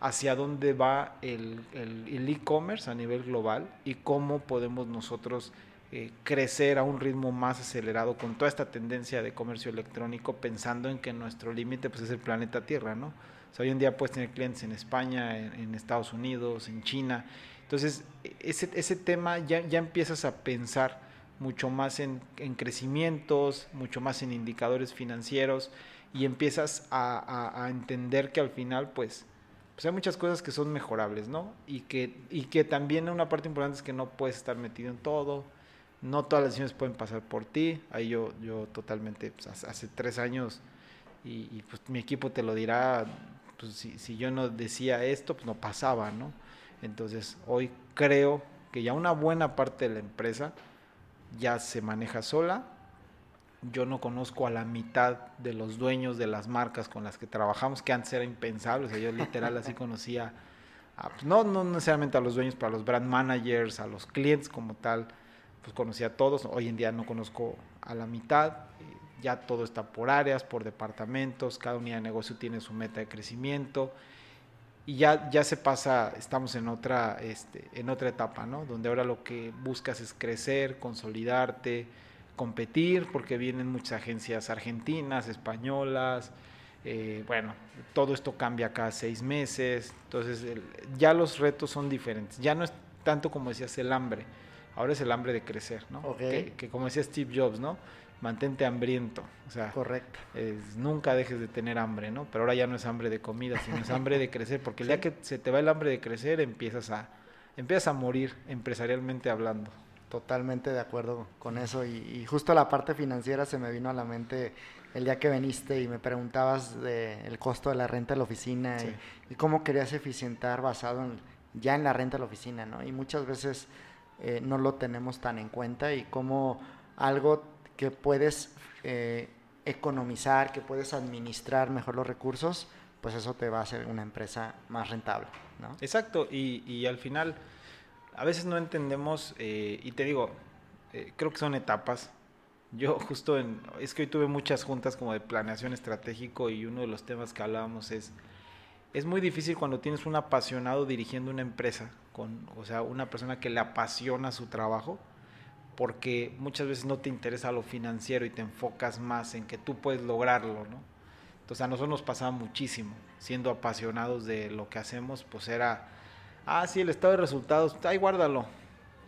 hacia dónde va el e-commerce a nivel global y cómo podemos nosotros eh, crecer a un ritmo más acelerado con toda esta tendencia de comercio electrónico pensando en que nuestro límite pues, es el planeta Tierra, ¿no? Hoy en día puedes tener clientes en España, en, Estados Unidos, en China. Entonces, ese, ese tema ya, ya empiezas a pensar mucho más en, en, crecimientos, mucho más en indicadores financieros y empiezas a, a, entender que al final, pues, pues hay muchas cosas que son mejorables, ¿no? Y que, y que también una parte importante es que no puedes estar metido en todo, no todas las decisiones pueden pasar por ti. Ahí yo, yo totalmente, pues, hace, tres años, y, y, pues mi equipo te lo dirá, pues si, yo no decía esto, pues no pasaba, ¿no? Entonces hoy creo que ya una buena parte de la empresa ya se maneja sola. Yo no conozco a la mitad de los dueños de las marcas con las que trabajamos, que antes era impensable. O sea, yo literal así conocía, pues no, no necesariamente a los dueños, pero a los brand managers, a los clientes como tal, pues conocía a todos. Hoy en día no conozco a la mitad ya todo está por áreas, por departamentos, cada unidad de negocio tiene su meta de crecimiento y ya, ya se pasa, estamos en otra, este, en otra etapa, ¿no? Donde ahora lo que buscas es crecer, consolidarte, competir, porque vienen muchas agencias argentinas, españolas, eh, bueno, todo esto cambia cada seis meses, entonces ya los retos son diferentes, ya no es tanto como decías el hambre, ahora es el hambre de crecer, ¿no? Que, que, como decía Steve Jobs, ¿no? Mantente hambriento. O sea, correcto. nunca dejes de tener hambre, ¿no? Pero ahora ya no es hambre de comida, sino es hambre de crecer, porque el día que se te va el hambre de crecer, empiezas a, empiezas a morir empresarialmente hablando. Totalmente de acuerdo con eso. Y, justo la parte financiera se me vino a la mente el día que viniste y me preguntabas del el costo de la renta de la oficina y, cómo querías eficientar basado en, ya en la renta de la oficina, ¿no? Y muchas veces eh, no lo tenemos tan en cuenta y cómo algo que puedes eh, economizar, que puedes administrar mejor los recursos, pues eso te va a hacer una empresa más rentable. ¿no? Exacto, y, y al final a veces no entendemos, eh, y te digo, eh, creo que son etapas. Yo justo en, es que hoy tuve muchas juntas como de planeación estratégico y uno de los temas que hablábamos es, es muy difícil cuando tienes un apasionado dirigiendo una empresa, con, o sea, una persona que le apasiona su trabajo, porque muchas veces no te interesa lo financiero y te enfocas más en que tú puedes lograrlo, ¿no? Entonces a nosotros nos pasaba muchísimo, siendo apasionados de lo que hacemos, pues era, ah, sí, el estado de resultados, ahí guárdalo.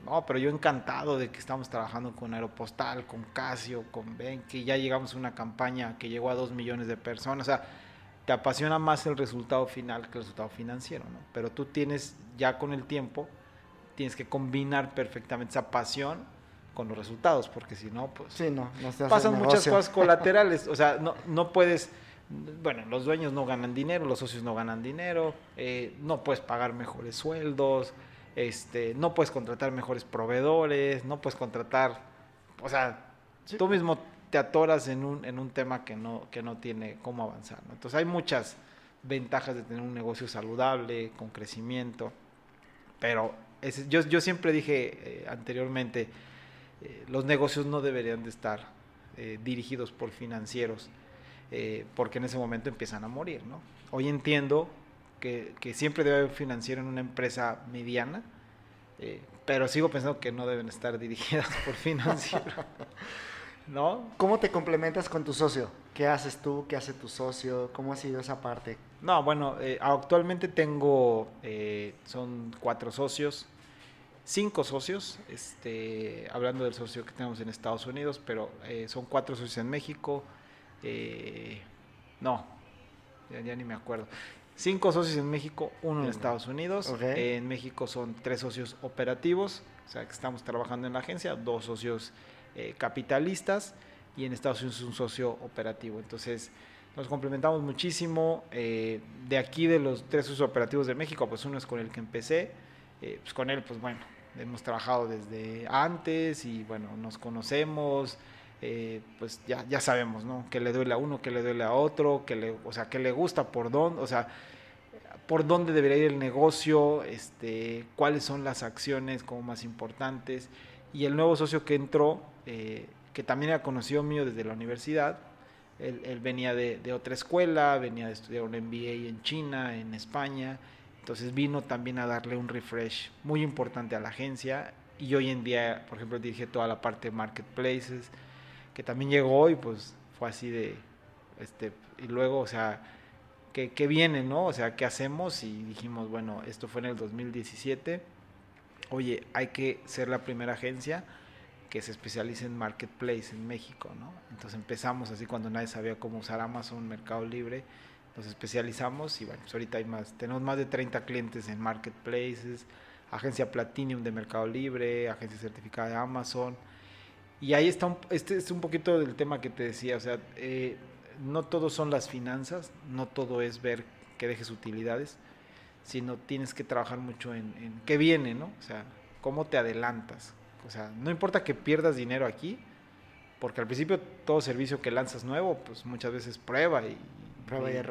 No, pero yo encantado de que estamos trabajando con Aeropostal, con Casio, con Ben, que ya llegamos a una campaña que llegó a dos millones de personas. O sea, te apasiona más el resultado final que el resultado financiero, ¿no? Pero tú tienes, ya con el tiempo, tienes que combinar perfectamente esa pasión con los resultados, porque si no, pues sí, no, pasan muchas cosas colaterales, o sea, no, no puedes, bueno, los dueños no ganan dinero, los socios no ganan dinero, eh, no puedes pagar mejores sueldos, este, no puedes contratar mejores proveedores, no puedes contratar o sea, tú mismo te atoras en un, en un tema que no, que no tiene cómo avanzar. Entonces hay muchas ventajas de tener un negocio saludable, con crecimiento, pero yo, yo siempre dije eh, anteriormente, eh, los negocios no deberían de estar eh, dirigidos por financieros, porque en ese momento empiezan a morir. ¿no? Hoy entiendo que, que siempre debe haber financiero en una empresa mediana, pero sigo pensando que no deben estar dirigidas por financieros. ¿No? ¿Cómo te complementas con tu socio? ¿Qué haces tú? ¿Qué hace tu socio? ¿Cómo ha sido esa parte? No, bueno, eh, actualmente tengo, eh, son cuatro socios, cinco socios, este, hablando del socio que tenemos en Estados Unidos, pero eh, son cuatro socios en México, no, ya, ni me acuerdo. Cinco socios en México, uno en Estados Unidos. En México son tres socios operativos, o sea que estamos trabajando en la agencia, dos socios capitalistas y en Estados Unidos es un socio operativo. Entonces, nos complementamos muchísimo. Eh, de aquí, de los tres socios operativos de México, pues uno es con el que empecé. Eh, pues con él, pues bueno, hemos trabajado desde antes y bueno, nos conocemos. Eh, pues ya, ya sabemos, ¿no? Que le duele a uno, que le duele a otro, que le, o sea, que le gusta por dónde, o sea, por dónde debería ir el negocio, este, cuáles son las acciones como más importantes. Y el nuevo socio que entró, que también era conocido mío desde la universidad. Él, venía de, otra escuela, venía de estudiar un MBA en China, en España. Entonces vino también a darle un refresh muy importante a la agencia. Y hoy en día, por ejemplo, dirige toda la parte de marketplaces, que también llegó y pues fue así de, este, y luego, o sea, ¿qué, qué viene, no? O sea, ¿qué hacemos? Y dijimos, bueno, esto fue en el 2017. Oye, hay que ser la primera agencia que se especialice en marketplace en México, ¿no? Entonces empezamos así cuando nadie sabía cómo usar Amazon, Mercado Libre, nos especializamos y bueno, pues ahorita hay más, tenemos más de 30 clientes en marketplaces, agencia Platinum de Mercado Libre, agencia certificada de Amazon. Y ahí está, un, este es un poquito del tema que te decía, o sea, eh, no todo son las finanzas, no todo es ver que dejes utilidades, sino tienes que trabajar mucho en, en qué viene, ¿no? O sea, cómo te adelantas, o sea, no importa que pierdas dinero aquí, porque al principio todo servicio que lanzas nuevo, pues muchas veces prueba y,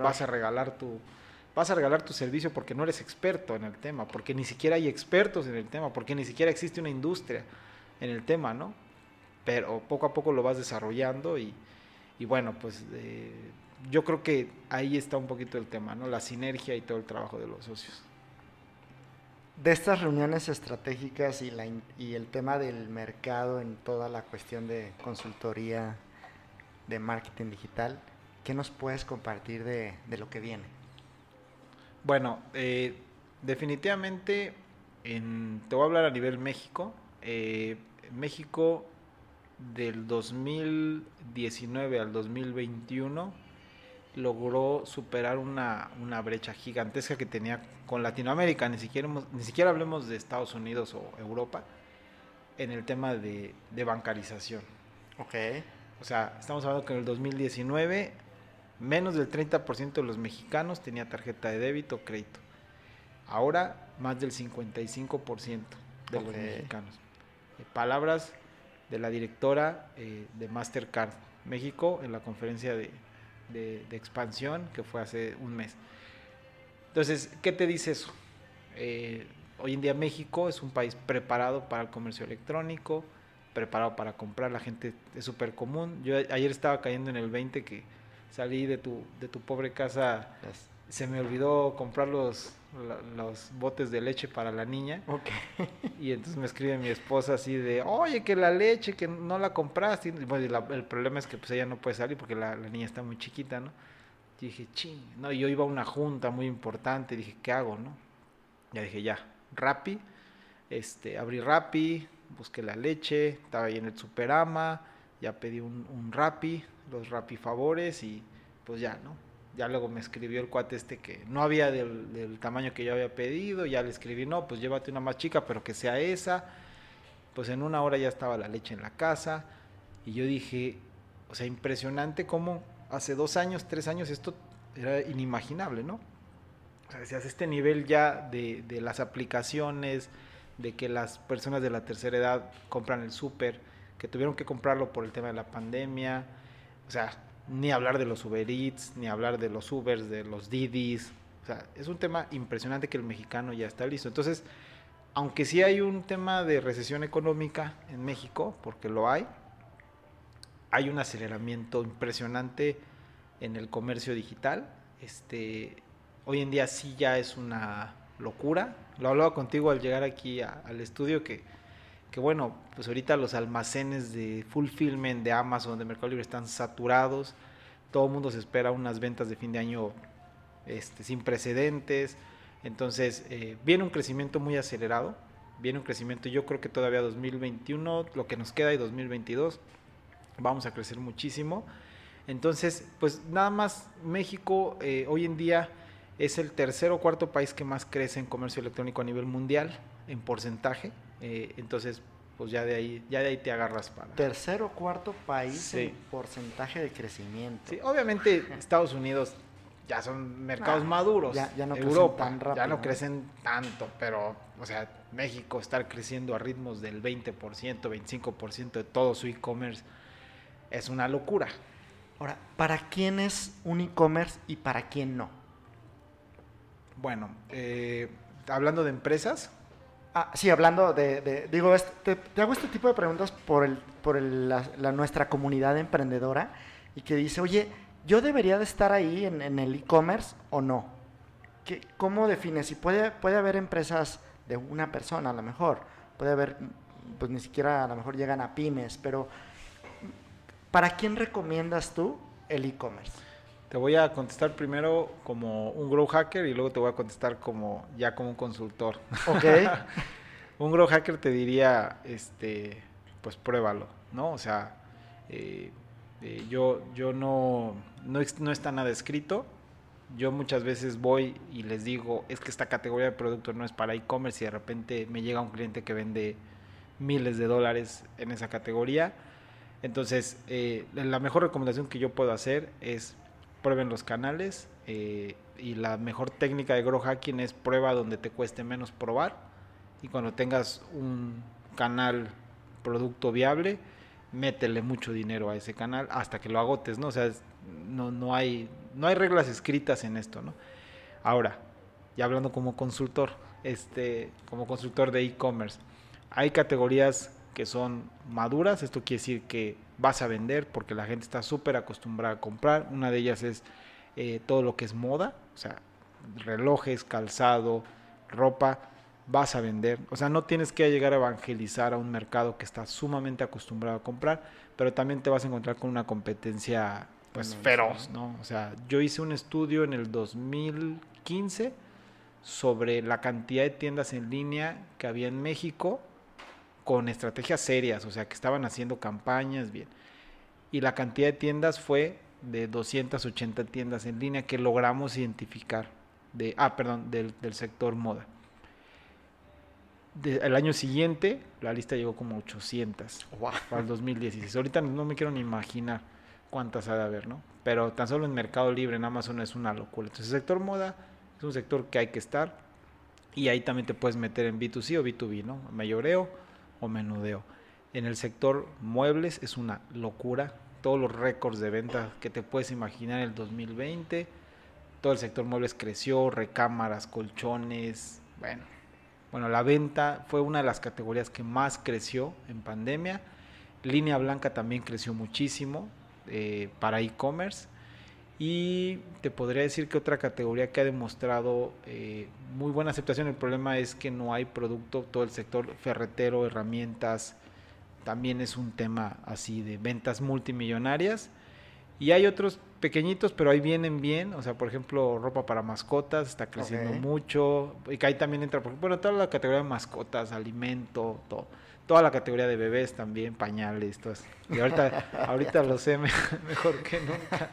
vas a regalar tu vas a regalar tu servicio porque no eres experto en el tema, porque ni siquiera hay expertos en el tema, porque ni siquiera existe una industria en el tema, ¿no? Pero poco a poco lo vas desarrollando y, y bueno, pues eh, yo creo que ahí está un poquito el tema, ¿no? La sinergia y todo el trabajo de los socios de estas reuniones estratégicas y, la, y el tema del mercado en toda la cuestión de consultoría de marketing digital, ¿qué nos puedes compartir de, lo que viene? Bueno, eh, definitivamente en, te voy a hablar a nivel México. Eh, México del 2019 al 2021 logró superar una, una, brecha gigantesca que tenía con Latinoamérica, ni siquiera, ni siquiera hablemos de Estados Unidos o Europa, en el tema de, de bancarización. Ok. O sea, estamos hablando que en el 2019 menos del 30% de los mexicanos tenía tarjeta de débito o crédito. Ahora más del 55% de los mexicanos. Eh, palabras de la directora eh, de Mastercard México en la conferencia de, de, expansión que fue hace un mes. Entonces, ¿qué te dice eso? Eh, hoy en día México es un país preparado para el comercio electrónico, preparado para comprar, la gente es súper común. Yo ayer estaba cayendo en el 20 que salí de tu, de tu pobre casa, se me olvidó comprar los, los botes de leche para la niña. Y entonces me escribe mi esposa así de, oye, que la leche, que no la compraste. Y bueno, el problema es que pues ella no puede salir porque la, niña está muy chiquita, ¿no? Y dije, ching, no, yo iba a una junta muy importante, dije, ¿qué hago, no? Ya dije, ya, Rappi, este, abrí Rappi, busqué la leche, estaba ahí en el Superama, ya pedí un, un Rappi, los Rappi favores y pues ya, ¿no? ya luego me escribió el cuate este que no había del, tamaño que yo había pedido, ya le escribí, no, pues llévate una más chica, pero que sea esa. Pues en una hora ya estaba la leche en la casa y yo dije, o sea, impresionante cómo hace dos años, tres años esto era inimaginable, ¿no? O sea, decías, este nivel ya de, las aplicaciones, de que las personas de la tercera edad compran el súper, que tuvieron que comprarlo por el tema de la pandemia. O sea, ni hablar de los Uber Eats, ni hablar de los Ubers, de los Didis. O sea, es un tema impresionante que el mexicano ya está listo. Entonces, aunque sí hay un tema de recesión económica en México, porque lo hay, hay un aceleramiento impresionante en el comercio digital. Este, hoy en día sí ya es una locura. Lo hablaba contigo al llegar aquí al estudio que, que, bueno, pues ahorita los almacenes de fulfillment de Amazon, de Mercado Libre están saturados. Todo el mundo se espera unas ventas de fin de año este, sin precedentes. Entonces, eh, viene un crecimiento muy acelerado. Viene un crecimiento, yo creo que todavía 2021, lo que nos queda y 2022, vamos a crecer muchísimo. Entonces, pues nada más México eh, hoy en día es el tercer o cuarto país que más crece en comercio electrónico a nivel mundial en porcentaje. Eh, entonces, pues ya de ahí, ya de ahí te agarras para. Tercer o cuarto país en porcentaje de crecimiento. Sí, obviamente Estados Unidos ya son mercados maduros. Ya, no Europa tan rápido, ya no crecen tanto, pero, o sea, México estar creciendo a ritmos del 20%, 25% de todo su e-commerce es una locura. Ahora, ¿para quién es un e-commerce y para quién no? Bueno, eh, hablando de empresas. Ah, sí, hablando de, digo, te, hago este tipo de preguntas por, el, por la, nuestra comunidad emprendedora y que dice, oye, ¿yo debería de estar ahí en, el e-commerce o no? ¿Qué, ¿Cómo defines? Si puede, puede haber empresas de una persona a lo mejor, puede haber, pues ni siquiera a lo mejor llegan a pymes, pero ¿para quién recomiendas tú el e-commerce? Te voy a contestar primero como un grow hacker y luego te voy a contestar como ya como un consultor. Ok. un grow hacker te diría, este, pues pruébalo, ¿no? O sea, eh, eh, yo, yo no, no, no está nada escrito. Yo muchas veces voy y les digo, es que esta categoría de producto no es para e-commerce y de repente me llega un cliente que vende miles de dólares en esa categoría. Entonces, eh, la mejor recomendación que yo puedo hacer es prueben los canales eh, y la mejor técnica de grow hacking es prueba donde te cueste menos probar y cuando tengas un canal producto viable métele mucho dinero a ese canal hasta que lo agotes no o sea no, no hay no hay reglas escritas en esto no ahora ya hablando como consultor este como consultor de e-commerce hay categorías que son maduras esto quiere decir que vas a vender porque la gente está súper acostumbrada a comprar. Una de ellas es eh, todo lo que es moda, o sea, relojes, calzado, ropa, vas a vender. O sea, no tienes que llegar a evangelizar a un mercado que está sumamente acostumbrado a comprar, pero también te vas a encontrar con una competencia pues feroz, ¿no? O sea, yo hice un estudio en el 2015 sobre la cantidad de tiendas en línea que había en México con estrategias serias, o sea, que estaban haciendo campañas bien. Y la cantidad de tiendas fue de 280 tiendas en línea que logramos identificar, de, ah, perdón, del, sector moda. el año siguiente, la lista llegó como 800 wow. para el 2016. Ahorita no me quiero ni imaginar cuántas ha de haber, ¿no? Pero tan solo en Mercado Libre, en Amazon es una locura. Entonces, el sector moda es un sector que hay que estar y ahí también te puedes meter en B2C o B2B, ¿no? Mayoreo o menudeo. En el sector muebles es una locura. Todos los récords de venta que te puedes imaginar en el 2020. Todo el sector muebles creció, recámaras, colchones. Bueno, bueno, la venta fue una de las categorías que más creció en pandemia. Línea blanca también creció muchísimo eh, para e-commerce. Y te podría decir que otra categoría que ha demostrado eh, muy buena aceptación, el problema es que no hay producto, todo el sector ferretero, herramientas, también es un tema así de ventas multimillonarias. Y hay otros pequeñitos, pero ahí vienen bien. O sea, por ejemplo, ropa para mascotas está creciendo mucho. Y que ahí también entra, bueno, toda la categoría de mascotas, alimento, todo toda la categoría de bebés también, pañales, todas. Y ahorita, ahorita lo sé mejor que nunca.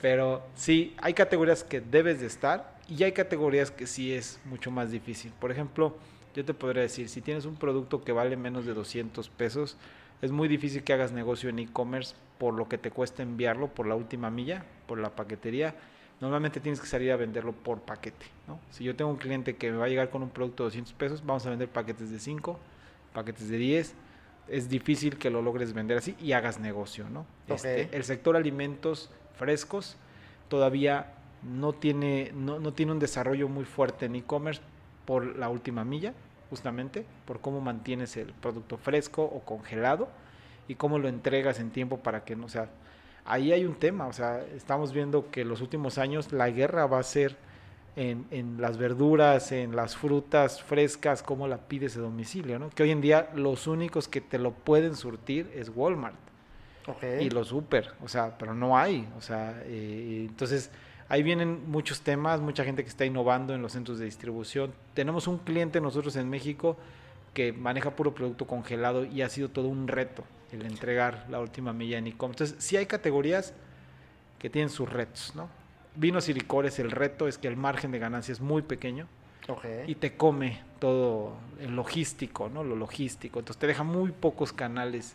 Pero sí, hay categorías que debes de estar y hay categorías que sí es mucho más difícil. Por ejemplo, yo te podría decir, si tienes un producto que vale menos de 200 pesos, es muy difícil que hagas negocio en e-commerce por lo que te cuesta enviarlo por la última milla, por la paquetería. Normalmente tienes que salir a venderlo por paquete. ¿no? Si yo tengo un cliente que me va a llegar con un producto de 200 pesos, vamos a vender paquetes de 5 paquetes de 10. es difícil que lo logres vender así y hagas negocio, ¿no? Este, el sector alimentos frescos todavía no tiene, no, no tiene un desarrollo muy fuerte en e-commerce por la última milla, justamente, por cómo mantienes el producto fresco o congelado y cómo lo entregas en tiempo para que no, o sea, ahí hay un tema, o sea, estamos viendo que los últimos años la guerra va a ser en, en las verduras, en las frutas frescas, cómo la pides a domicilio, ¿no? Que hoy en día los únicos que te lo pueden surtir es Walmart Ok. y los super, o sea, pero no hay, o sea, eh, entonces ahí vienen muchos temas, mucha gente que está innovando en los centros de distribución. Tenemos un cliente nosotros en México que maneja puro producto congelado y ha sido todo un reto el entregar la última milla en e-commerce. Entonces, sí hay categorías que tienen sus retos, ¿no? Vinos y licores, el reto es que el margen de ganancia es muy pequeño y te come todo el logístico, ¿no? Lo logístico. Entonces te deja muy pocos canales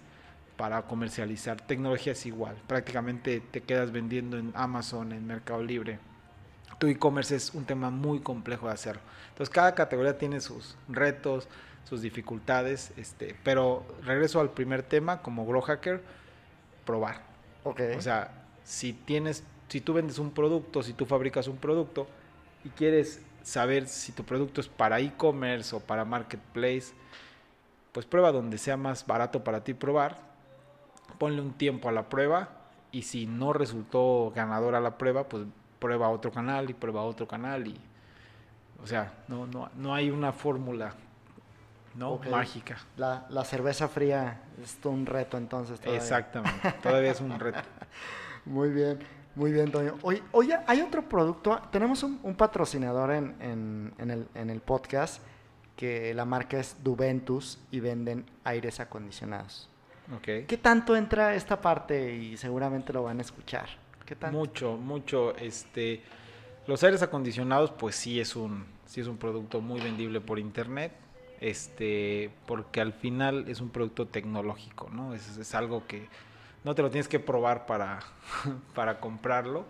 para comercializar. Tecnología es igual. Prácticamente te quedas vendiendo en Amazon, en Mercado Libre. Tu e-commerce es un tema muy complejo de hacerlo. Entonces cada categoría tiene sus retos, sus dificultades. Este, pero regreso al primer tema, como Grow Hacker, probar. Ok. O sea, si tienes, si tú vendes un producto, si tú fabricas un producto y quieres saber si tu producto es para e-commerce o para marketplace, pues prueba donde sea más barato para ti probar, ponle un tiempo a la prueba y si no resultó ganadora la prueba, pues prueba otro canal y prueba otro canal y, o sea, no, no, no hay una fórmula, ¿no? Mágica. La, la cerveza fría es un reto entonces. todavía. Exactamente. Todavía es un reto. Muy bien, muy bien, Toño. Oye, oye, hay otro producto. Tenemos un, un patrocinador en, en- en el, en el podcast que la marca es Duventus y venden aires acondicionados. ¿Qué tanto entra esta parte? Y seguramente lo van a escuchar. ¿Qué tanto? Mucho, mucho. Este, los aires acondicionados, pues sí es un, sí es un producto muy vendible por internet. Este, porque al final es un producto tecnológico, ¿no? Es, es algo que no te lo tienes que probar para, para comprarlo.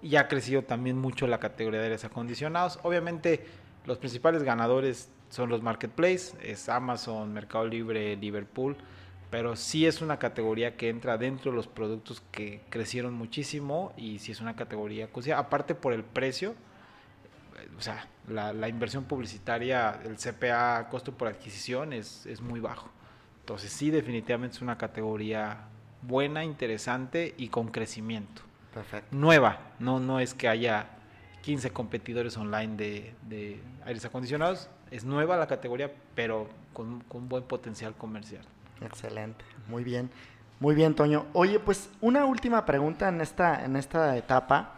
Y ha crecido también mucho la categoría de aires acondicionados. Obviamente, los principales ganadores son los marketplaces, es Amazon, Mercado Libre, Liverpool pero sí es una categoría que entra dentro de los productos que crecieron muchísimo y sí es una categoría, aparte por el precio, o sea, la, la inversión publicitaria, el CPA, costo por adquisición, es, es muy bajo. Entonces sí, definitivamente es una categoría buena, interesante y con crecimiento. Perfecto. Nueva, no, no es que haya 15 competidores online de, de aires acondicionados, es nueva la categoría, pero con, con buen potencial comercial. Excelente, muy bien, muy bien, Toño. Oye, pues una última pregunta en esta, en esta etapa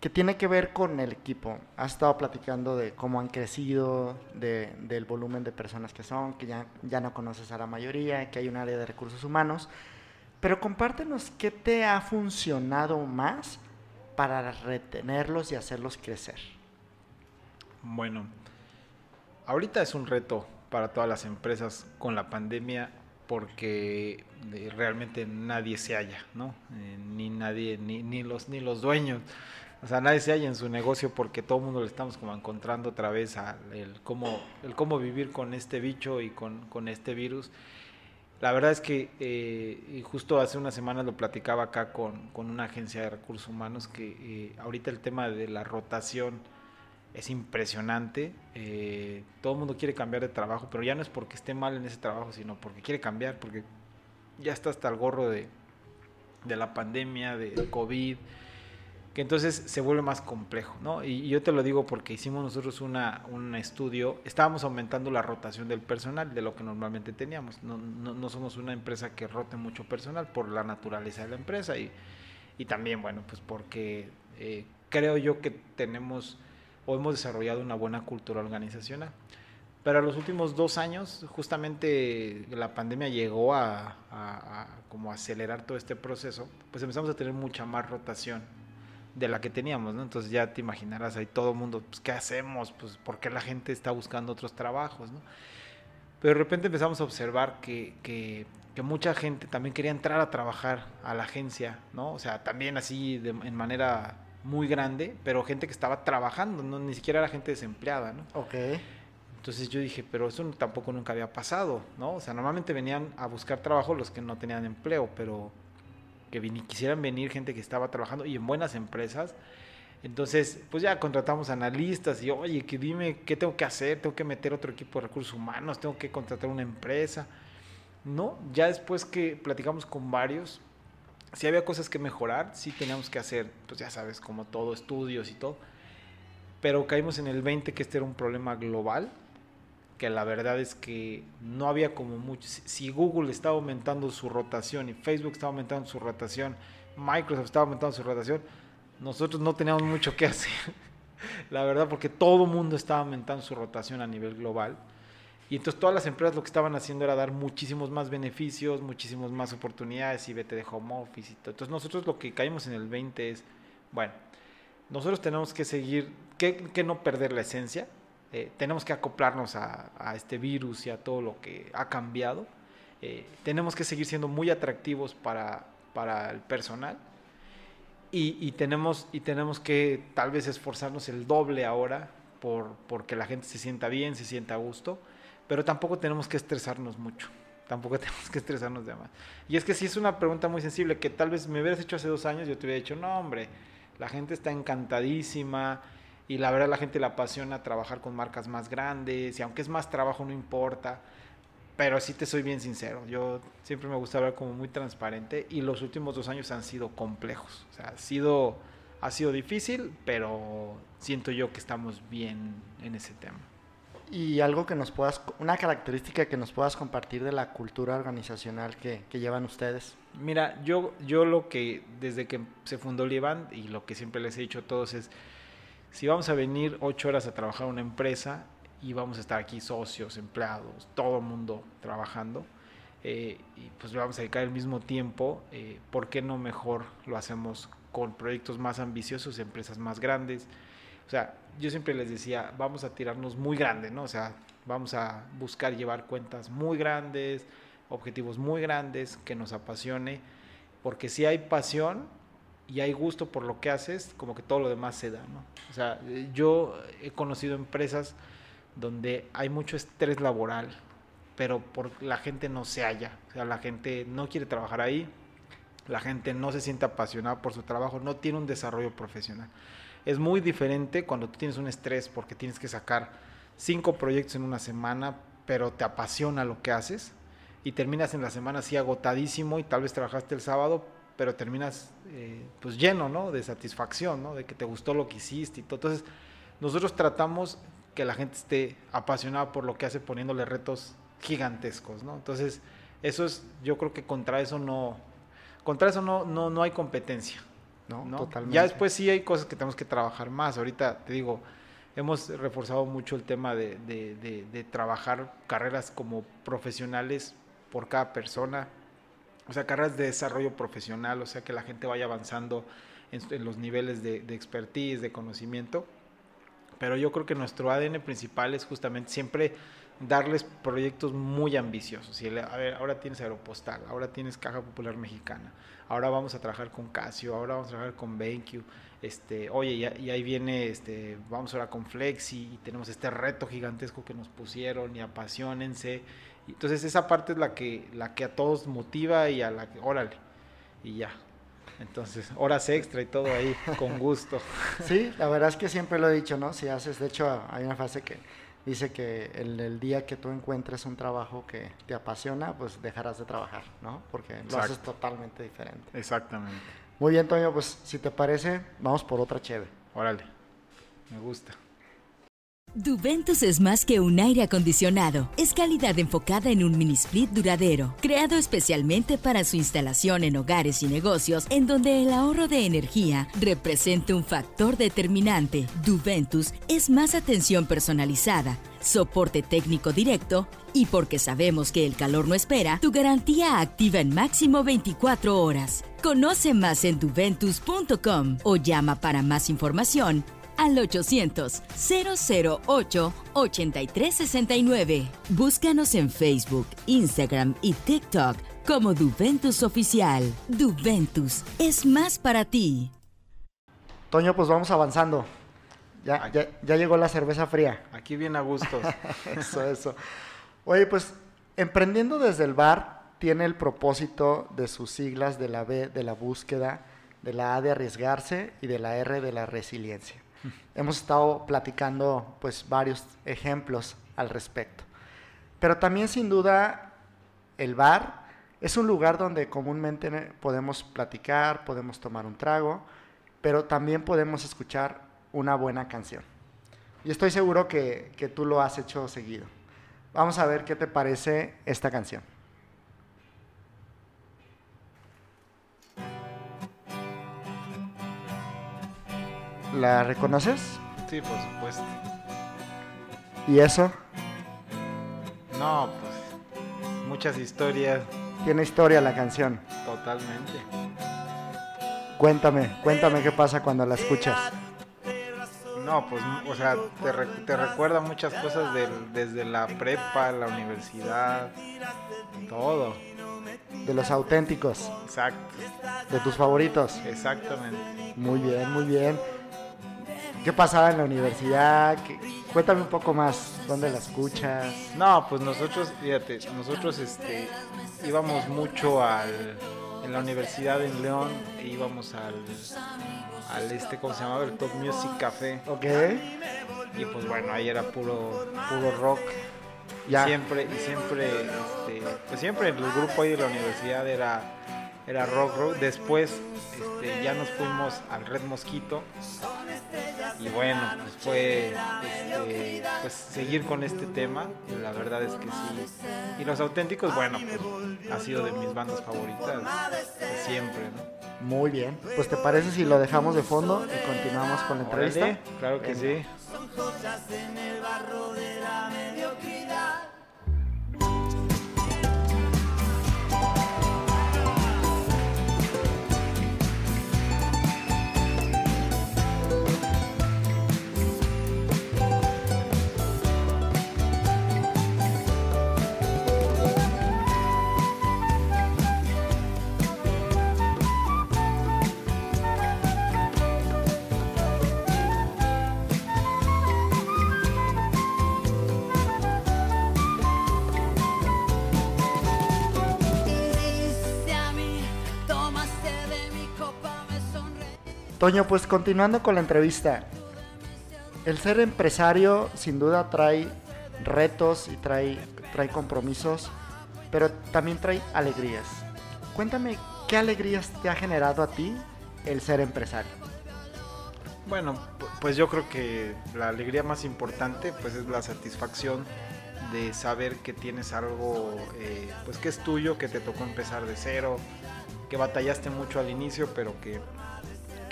que tiene que ver con el equipo. Has estado platicando de cómo han crecido, de- del volumen de personas que son, que ya, ya no conoces a la mayoría, que hay un área de recursos humanos, pero compártenos qué te ha funcionado más para retenerlos y hacerlos crecer. Bueno, ahorita es un reto para todas las empresas con la pandemia porque eh, realmente nadie se halla, ¿no? Eh, ni nadie, ni, ni los ni los dueños. O sea, nadie se halla en su negocio porque todo el mundo le estamos como encontrando otra vez el cómo, el cómo vivir con este bicho y con, con este virus. La verdad es que eh, justo hace una semana lo platicaba acá con, con una agencia de recursos humanos que eh, ahorita el tema de la rotación es impresionante. eh, todo el mundo quiere cambiar de trabajo, pero ya no es porque esté mal en ese trabajo, sino porque quiere cambiar, porque ya está hasta el gorro de, de la pandemia, de COVID, que entonces se vuelve más complejo, ¿no? Y, yo te lo digo porque hicimos nosotros una, un estudio, estábamos aumentando la rotación del personal de lo que normalmente teníamos. No, no, no somos una empresa que rote mucho personal por la naturaleza de la empresa y, y también, bueno, pues porque eh, creo yo que tenemos o hemos desarrollado una buena cultura organizacional. Pero a los últimos dos años, justamente la pandemia llegó a, a- a como acelerar todo este proceso, pues empezamos a tener mucha más rotación de la que teníamos, ¿no? Entonces ya te imaginarás ahí todo el mundo, pues ¿qué hacemos? Pues ¿por qué la gente está buscando otros trabajos, ¿no? Pero de repente empezamos a observar que, que, que mucha gente también quería entrar a trabajar a la agencia, ¿no? O sea, también así de, en manera muy grande, pero gente que estaba trabajando, ¿no? Ni siquiera era gente desempleada, ¿no? Ok. Entonces yo dije, pero eso tampoco nunca había pasado, ¿no? O sea, normalmente venían a buscar trabajo los que no tenían empleo, pero que quisieran venir gente que estaba trabajando y en buenas empresas. Entonces, pues ya contratamos analistas y, oye, que dime qué tengo que hacer, tengo que meter otro equipo de recursos humanos, tengo que contratar una empresa. No, ya después que platicamos con varios, si había cosas que mejorar, sí teníamos que hacer, pues ya sabes, como todo, estudios y todo. Pero caímos en el 20 que este era un problema global, que la verdad es que no había como mucho. Si Google estaba aumentando su rotación y Facebook estaba aumentando su rotación, Microsoft estaba aumentando su rotación, nosotros no teníamos mucho que hacer. la verdad, porque todo el mundo estaba aumentando su rotación a nivel global. Y entonces todas las empresas lo que estaban haciendo era dar muchísimos más beneficios, muchísimos más oportunidades y vete de home office y todo. Entonces nosotros lo que caímos en el 20 es, bueno, nosotros tenemos que seguir, que, no perder la esencia, eh, tenemos que acoplarnos a, este virus y a todo lo que ha cambiado. Eh, tenemos que seguir siendo muy atractivos para, para el personal y, y, tenemos, y tenemos que tal vez esforzarnos el doble ahora por, porque la gente se sienta bien, se sienta a gusto pero tampoco tenemos que estresarnos mucho. Tampoco tenemos que estresarnos de más. Y es que si es una pregunta muy sensible que tal vez me hubieras hecho hace dos años, yo te hubiera dicho, no, hombre, la gente está encantadísima y la verdad la gente le apasiona trabajar con marcas más grandes y aunque es más trabajo no importa. Pero sí te soy bien sincero, yo siempre me gusta hablar como muy transparente y los últimos dos años han sido complejos. O sea, ha sido, ha sido difícil, pero siento yo que estamos bien en ese tema y algo que nos puedas, una característica que nos puedas compartir de la cultura organizacional que, llevan ustedes. Mira, yo, yo lo que desde que se fundó Lieban y lo que siempre les he dicho a todos es, si vamos a venir ocho horas a trabajar una empresa y vamos a estar aquí socios, empleados, todo el mundo trabajando, eh, y pues le vamos a dedicar el mismo tiempo, eh, ¿por qué no mejor lo hacemos con proyectos más ambiciosos, empresas más grandes? O sea, yo siempre les decía, vamos a tirarnos muy grande, ¿no? O sea, vamos a buscar llevar cuentas muy grandes, objetivos muy grandes, que nos apasione, porque si hay pasión y hay gusto por lo que haces, como que todo lo demás se da, ¿no? O sea, yo he conocido empresas donde hay mucho estrés laboral, pero por la gente no se halla, o sea, la gente no quiere trabajar ahí, la gente no se siente apasionada por su trabajo, no tiene un desarrollo profesional. Es muy diferente cuando tú tienes un estrés porque tienes que sacar cinco proyectos en una semana, pero te apasiona lo que haces y terminas en la semana así agotadísimo y tal vez trabajaste el sábado, pero terminas eh, pues lleno, ¿no? De satisfacción, ¿no? De que te gustó lo que hiciste y todo. Entonces, nosotros tratamos que la gente esté apasionada por lo que hace poniéndole retos gigantescos, ¿no? Entonces, eso es, yo creo que contra eso no, contra eso no, no, no hay competencia. ¿no? Ya después sí hay cosas que tenemos que trabajar más. Ahorita te digo, hemos reforzado mucho el tema de, de, trabajar carreras como profesionales por cada persona, o sea, carreras de desarrollo profesional, o sea, que la gente vaya avanzando en, los niveles de, expertise, de conocimiento. Pero yo creo que nuestro ADN principal es justamente siempre darles proyectos muy ambiciosos. Y a ver, ahora tienes Aeropostal, ahora tienes Caja Popular Mexicana, ahora vamos a trabajar con Casio, ahora vamos a trabajar con BenQ, este, oye, y, ahí viene, este, vamos ahora con Flexi, y tenemos este reto gigantesco que nos pusieron, y apasionense. Entonces esa parte es la que, la que a todos motiva y a la que, órale, y ya. Entonces, horas extra y todo ahí, con gusto. Sí, la verdad es que siempre lo he dicho, ¿no? Si haces, de hecho, hay una frase que dice que el, el, día que tú encuentres un trabajo que te apasiona, pues dejarás de trabajar, ¿no? Porque lo haces totalmente diferente. Exactamente. Muy bien, Toño, pues si te parece, vamos por otra cheve. Órale, me gusta. Duventus es más que un aire acondicionado. Es calidad enfocada en un mini split duradero, creado especialmente para su instalación en hogares y negocios, en donde el ahorro de energía representa un factor determinante. Duventus es más atención personalizada, soporte técnico directo y porque sabemos que el calor no espera, tu garantía activa en máximo 24 horas. Conoce más en duventus.com o llama para más información al 800-008-8369. Búscanos en Facebook, Instagram y TikTok como Duventus Oficial. Duventus es más para ti. Toño, pues vamos avanzando. Ya, ya, ya llegó la cerveza fría. Aquí viene a gustos. eso, eso. Oye, pues emprendiendo desde el bar tiene el propósito de sus siglas de la B de la búsqueda, de la A de arriesgarse y de la R de la resiliencia. Hemos estado platicando pues varios ejemplos al respecto. Pero también sin duda el bar es un lugar donde comúnmente podemos platicar, podemos tomar un trago, pero también podemos escuchar una buena canción. Y estoy seguro que, que tú lo has hecho seguido. Vamos a ver qué te parece esta canción. ¿La reconoces? Sí, por supuesto. ¿Y eso? No, pues muchas historias. Tiene historia la canción. Totalmente. Cuéntame, cuéntame qué pasa cuando la escuchas. No, pues, o sea, te, recuerda muchas cosas desde la prepa, la universidad, todo. De los auténticos. Exacto. De tus favoritos. Exactamente. Muy bien, muy bien. ¿Qué pasaba en la universidad? Cuéntame un poco más, ¿dónde la escuchas? No, pues nosotros, fíjate, nosotros este, íbamos mucho al, en la universidad en León, e íbamos al, al este, ¿cómo se llamaba? El Top Music Café. Ok. Y pues bueno, ahí era puro, puro rock. Ya. Y siempre, y siempre, este, pues siempre el grupo ahí de la universidad era, era rock, rock. Después este, ya nos fuimos al Red Mosquito. Y bueno, pues fue este, pues seguir con este tema. La verdad es que sí. Y los auténticos, bueno, pues ha sido de mis bandas favoritas de siempre, ¿no? Muy bien. Pues te parece si lo dejamos de fondo y continuamos con la entrevista. claro que sí. Toño, pues continuando con la entrevista, el ser empresario sin duda trae retos y trae, trae compromisos, pero también trae alegrías. Cuéntame, ¿qué alegrías te ha generado a ti el ser empresario? Bueno, pues yo creo que la alegría más importante pues es la satisfacción de saber que tienes algo eh, pues que es tuyo, que te tocó empezar de cero, que batallaste mucho al inicio, pero que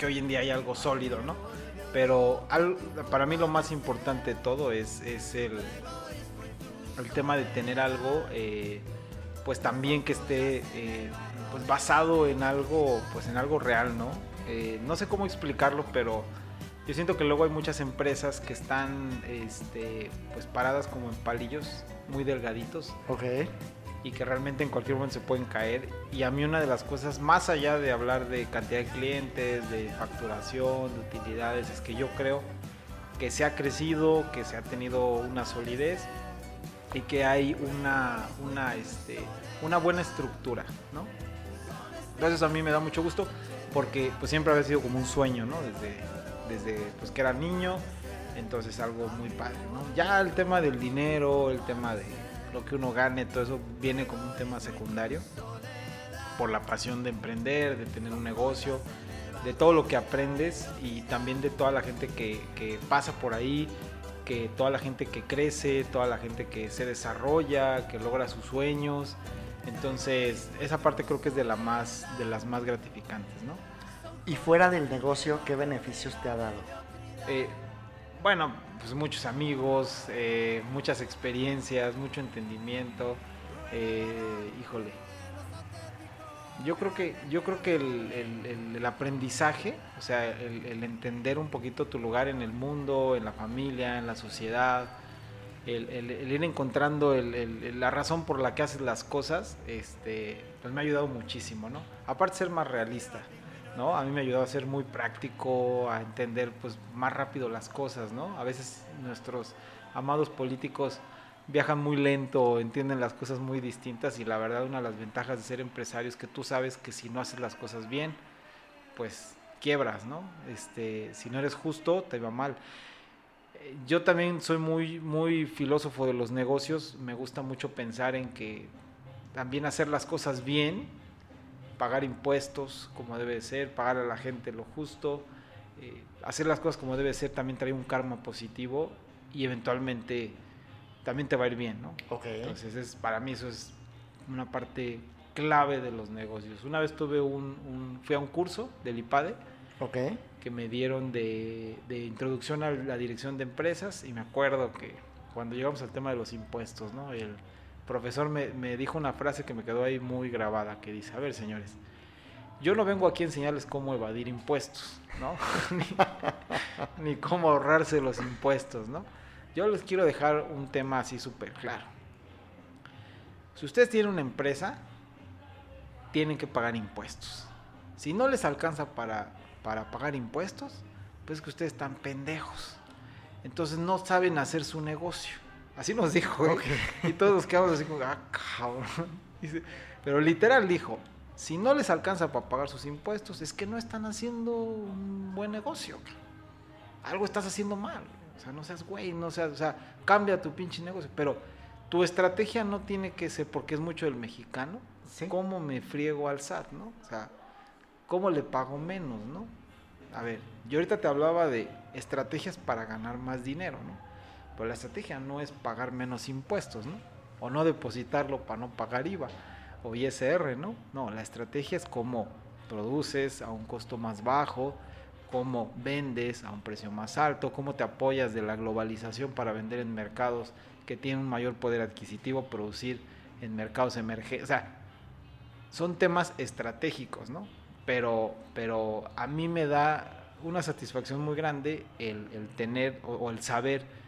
que hoy en día hay algo sólido, ¿no? Pero para mí lo más importante de todo es, el, el tema de tener algo, eh, pues también que esté eh, pues basado en algo, pues en algo real, ¿no? Eh, no sé cómo explicarlo, pero yo siento que luego hay muchas empresas que están, este, pues paradas como en palillos muy delgaditos. Ok y que realmente en cualquier momento se pueden caer. Y a mí una de las cosas, más allá de hablar de cantidad de clientes, de facturación, de utilidades, es que yo creo que se ha crecido, que se ha tenido una solidez y que hay una, una, este, una buena estructura, ¿no? Entonces a mí me da mucho gusto porque pues siempre había sido como un sueño, ¿no? Desde, desde pues que era niño, entonces algo muy padre, ¿no? Ya el tema del dinero, el tema de lo que uno gane, todo eso viene como un tema secundario, por la pasión de emprender, de tener un negocio, de todo lo que aprendes y también de toda la gente que, que pasa por ahí, que toda la gente que crece, toda la gente que se desarrolla, que logra sus sueños. Entonces, esa parte creo que es de, la más, de las más gratificantes, ¿no? Y fuera del negocio, ¿qué beneficios te ha dado? Eh, bueno, pues muchos amigos, eh, muchas experiencias, mucho entendimiento. Eh, híjole. Yo creo que, yo creo que el, aprendizaje, o sea, el, entender un poquito tu lugar en el mundo, en la familia, en la sociedad, el, ir encontrando la razón por la que haces las cosas, este, pues me ha ayudado muchísimo, ¿no? Aparte ser más realista, ¿no? A mí me ayudó a ser muy práctico, a entender pues más rápido las cosas, ¿no? A veces nuestros amados políticos viajan muy lento, entienden las cosas muy distintas y la verdad una de las ventajas de ser empresario es que tú sabes que si no haces las cosas bien, pues quiebras, ¿no? Este, si no eres justo, te va mal. Yo también soy muy, muy filósofo de los negocios, me gusta mucho pensar en que también hacer las cosas bien, pagar impuestos como debe ser, pagar a la gente lo justo, eh, hacer las cosas como debe ser también trae un karma positivo y eventualmente también te va a ir bien, ¿no? Entonces, es, para mí eso es una parte clave de los negocios. Una vez tuve un, fui a un curso del IPADE que me dieron de, introducción a la dirección de empresas y me acuerdo que cuando llegamos al tema de los impuestos, ¿no? El profesor me, me dijo una frase que me quedó ahí muy grabada, que dice, a ver señores, yo no vengo aquí a enseñarles cómo evadir impuestos, ¿no? ni, cómo ahorrarse los impuestos, ¿no? Yo les quiero dejar un tema así súper claro. Si ustedes tienen una empresa, tienen que pagar impuestos. Si no les alcanza para, para pagar impuestos, pues que ustedes están pendejos. Entonces no saben hacer su negocio. Así nos dijo, ¿eh? Y todos quedamos así como, ah, cabrón. pero literal dijo, si no les alcanza para pagar sus impuestos, es que no están haciendo un buen negocio. Algo estás haciendo mal. O sea, no seas güey, no seas, o sea, cambia tu pinche negocio. Pero tu estrategia no tiene que ser, porque es mucho del mexicano, cómo me friego al SAT, ¿no? O sea, cómo le pago menos, ¿no? A ver, yo ahorita te hablaba de estrategias para ganar más dinero, ¿no? Pero la estrategia no es pagar menos impuestos, ¿no? O no depositarlo para no pagar IVA o ISR, ¿no? No, la estrategia es cómo produces a un costo más bajo, cómo vendes a un precio más alto, cómo te apoyas de la globalización para vender en mercados que tienen un mayor poder adquisitivo, producir en mercados emergentes. O sea, son temas estratégicos, ¿no? Pero, pero a mí me da una satisfacción muy grande el, tener o, el saber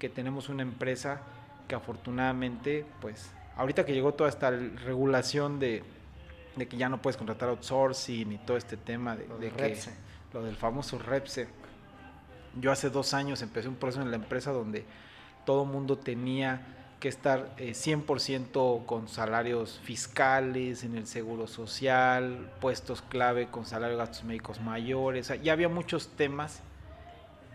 que tenemos una empresa que afortunadamente, pues, ahorita que llegó toda esta regulación de, que ya no puedes contratar outsourcing y todo este tema de, de que lo del famoso Repse. Yo hace dos años empecé un proceso en la empresa donde todo mundo tenía que estar 100% eh, con salarios fiscales, en el seguro social, puestos clave con salario de gastos médicos mayores. ya había muchos temas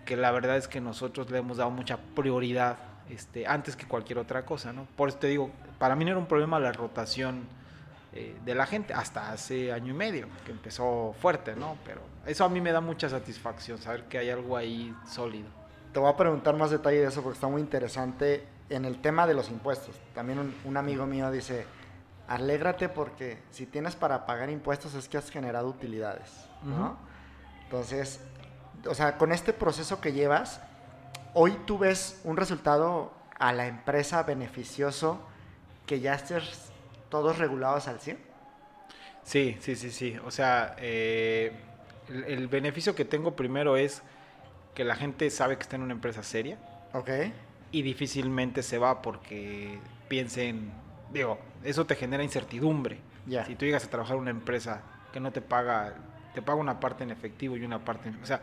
que la verdad es que nosotros le hemos dado mucha prioridad este, antes que cualquier otra cosa. ¿no? Por eso te digo, para mí no era un problema la rotación eh, de la gente hasta hace año y medio, que empezó fuerte, ¿no? Pero eso a mí me da mucha satisfacción, saber que hay algo ahí sólido. Te voy a preguntar más detalle de eso porque está muy interesante en el tema de los impuestos. También un, amigo mío dice, alégrate porque si tienes para pagar impuestos es que has generado utilidades, ¿no? Entonces, o sea, con este proceso que llevas, hoy tú ves un resultado a la empresa beneficioso que ya estés todos regulados al 100? Sí, sí, sí, sí. O sea, eh, el, beneficio que tengo primero es que la gente sabe que está en una empresa seria. Ok. Y difícilmente se va porque piensen, digo, eso te genera incertidumbre. Ya. Si tú llegas a trabajar en una empresa que no te paga, te paga una parte en efectivo y una parte, en, o sea,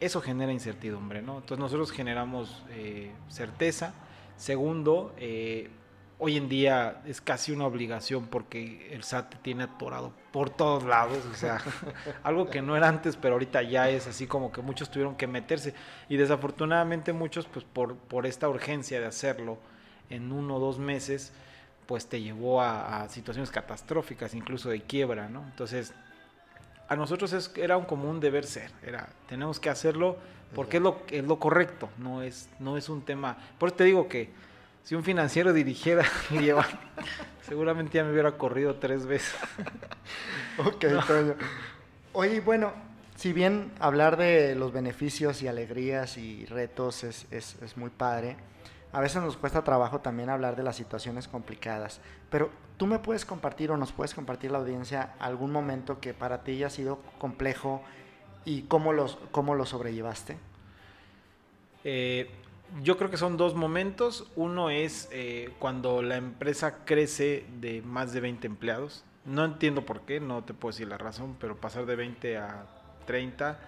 eso genera incertidumbre, ¿no? Entonces nosotros generamos eh, certeza. Segundo, eh, hoy en día es casi una obligación porque el SAT tiene atorado por todos lados, o sea, algo que no era antes, pero ahorita ya es así como que muchos tuvieron que meterse y desafortunadamente muchos pues por, por esta urgencia de hacerlo en uno o dos meses, pues te llevó a, situaciones catastróficas, incluso de quiebra, ¿no? Entonces, a nosotros es, era un común deber ser, era, tenemos que hacerlo porque es lo, es lo correcto, no es, no es un tema, por eso te digo que si un financiero dirigiera seguramente ya me hubiera corrido tres veces. ok, Oye, bueno, si bien hablar de los beneficios y alegrías y retos es, es, muy padre, a veces nos cuesta trabajo también hablar de las situaciones complicadas. Pero tú me puedes compartir o nos puedes compartir la audiencia algún momento que para ti haya sido complejo y cómo, cómo lo sobrellevaste. Eh, yo creo que son dos momentos. Uno es eh, cuando la empresa crece de más de 20 empleados. No entiendo por qué, no te puedo decir la razón, pero pasar de 20 a 30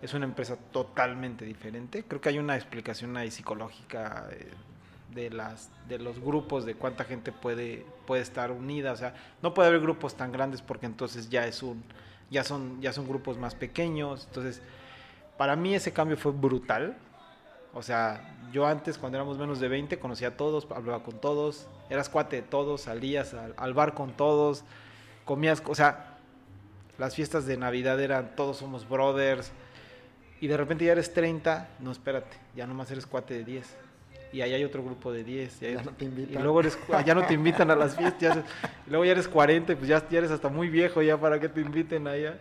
es una empresa totalmente diferente. Creo que hay una explicación ahí psicológica eh, de las de los grupos de cuánta gente puede puede estar unida, o sea, no puede haber grupos tan grandes porque entonces ya es un ya son ya son grupos más pequeños, entonces para mí ese cambio fue brutal. O sea, yo antes cuando éramos menos de 20 conocía a todos, hablaba con todos, eras cuate de todos, salías al, al bar con todos, comías, o sea, las fiestas de Navidad eran todos somos brothers y de repente ya eres 30, no espérate, ya nomás eres cuate de 10 y ahí hay otro grupo de 10. Y, Ya no te invitan. y luego eres, ya no te invitan a las fiestas. y luego ya eres 40 y pues ya, ya eres hasta muy viejo ya para que te inviten allá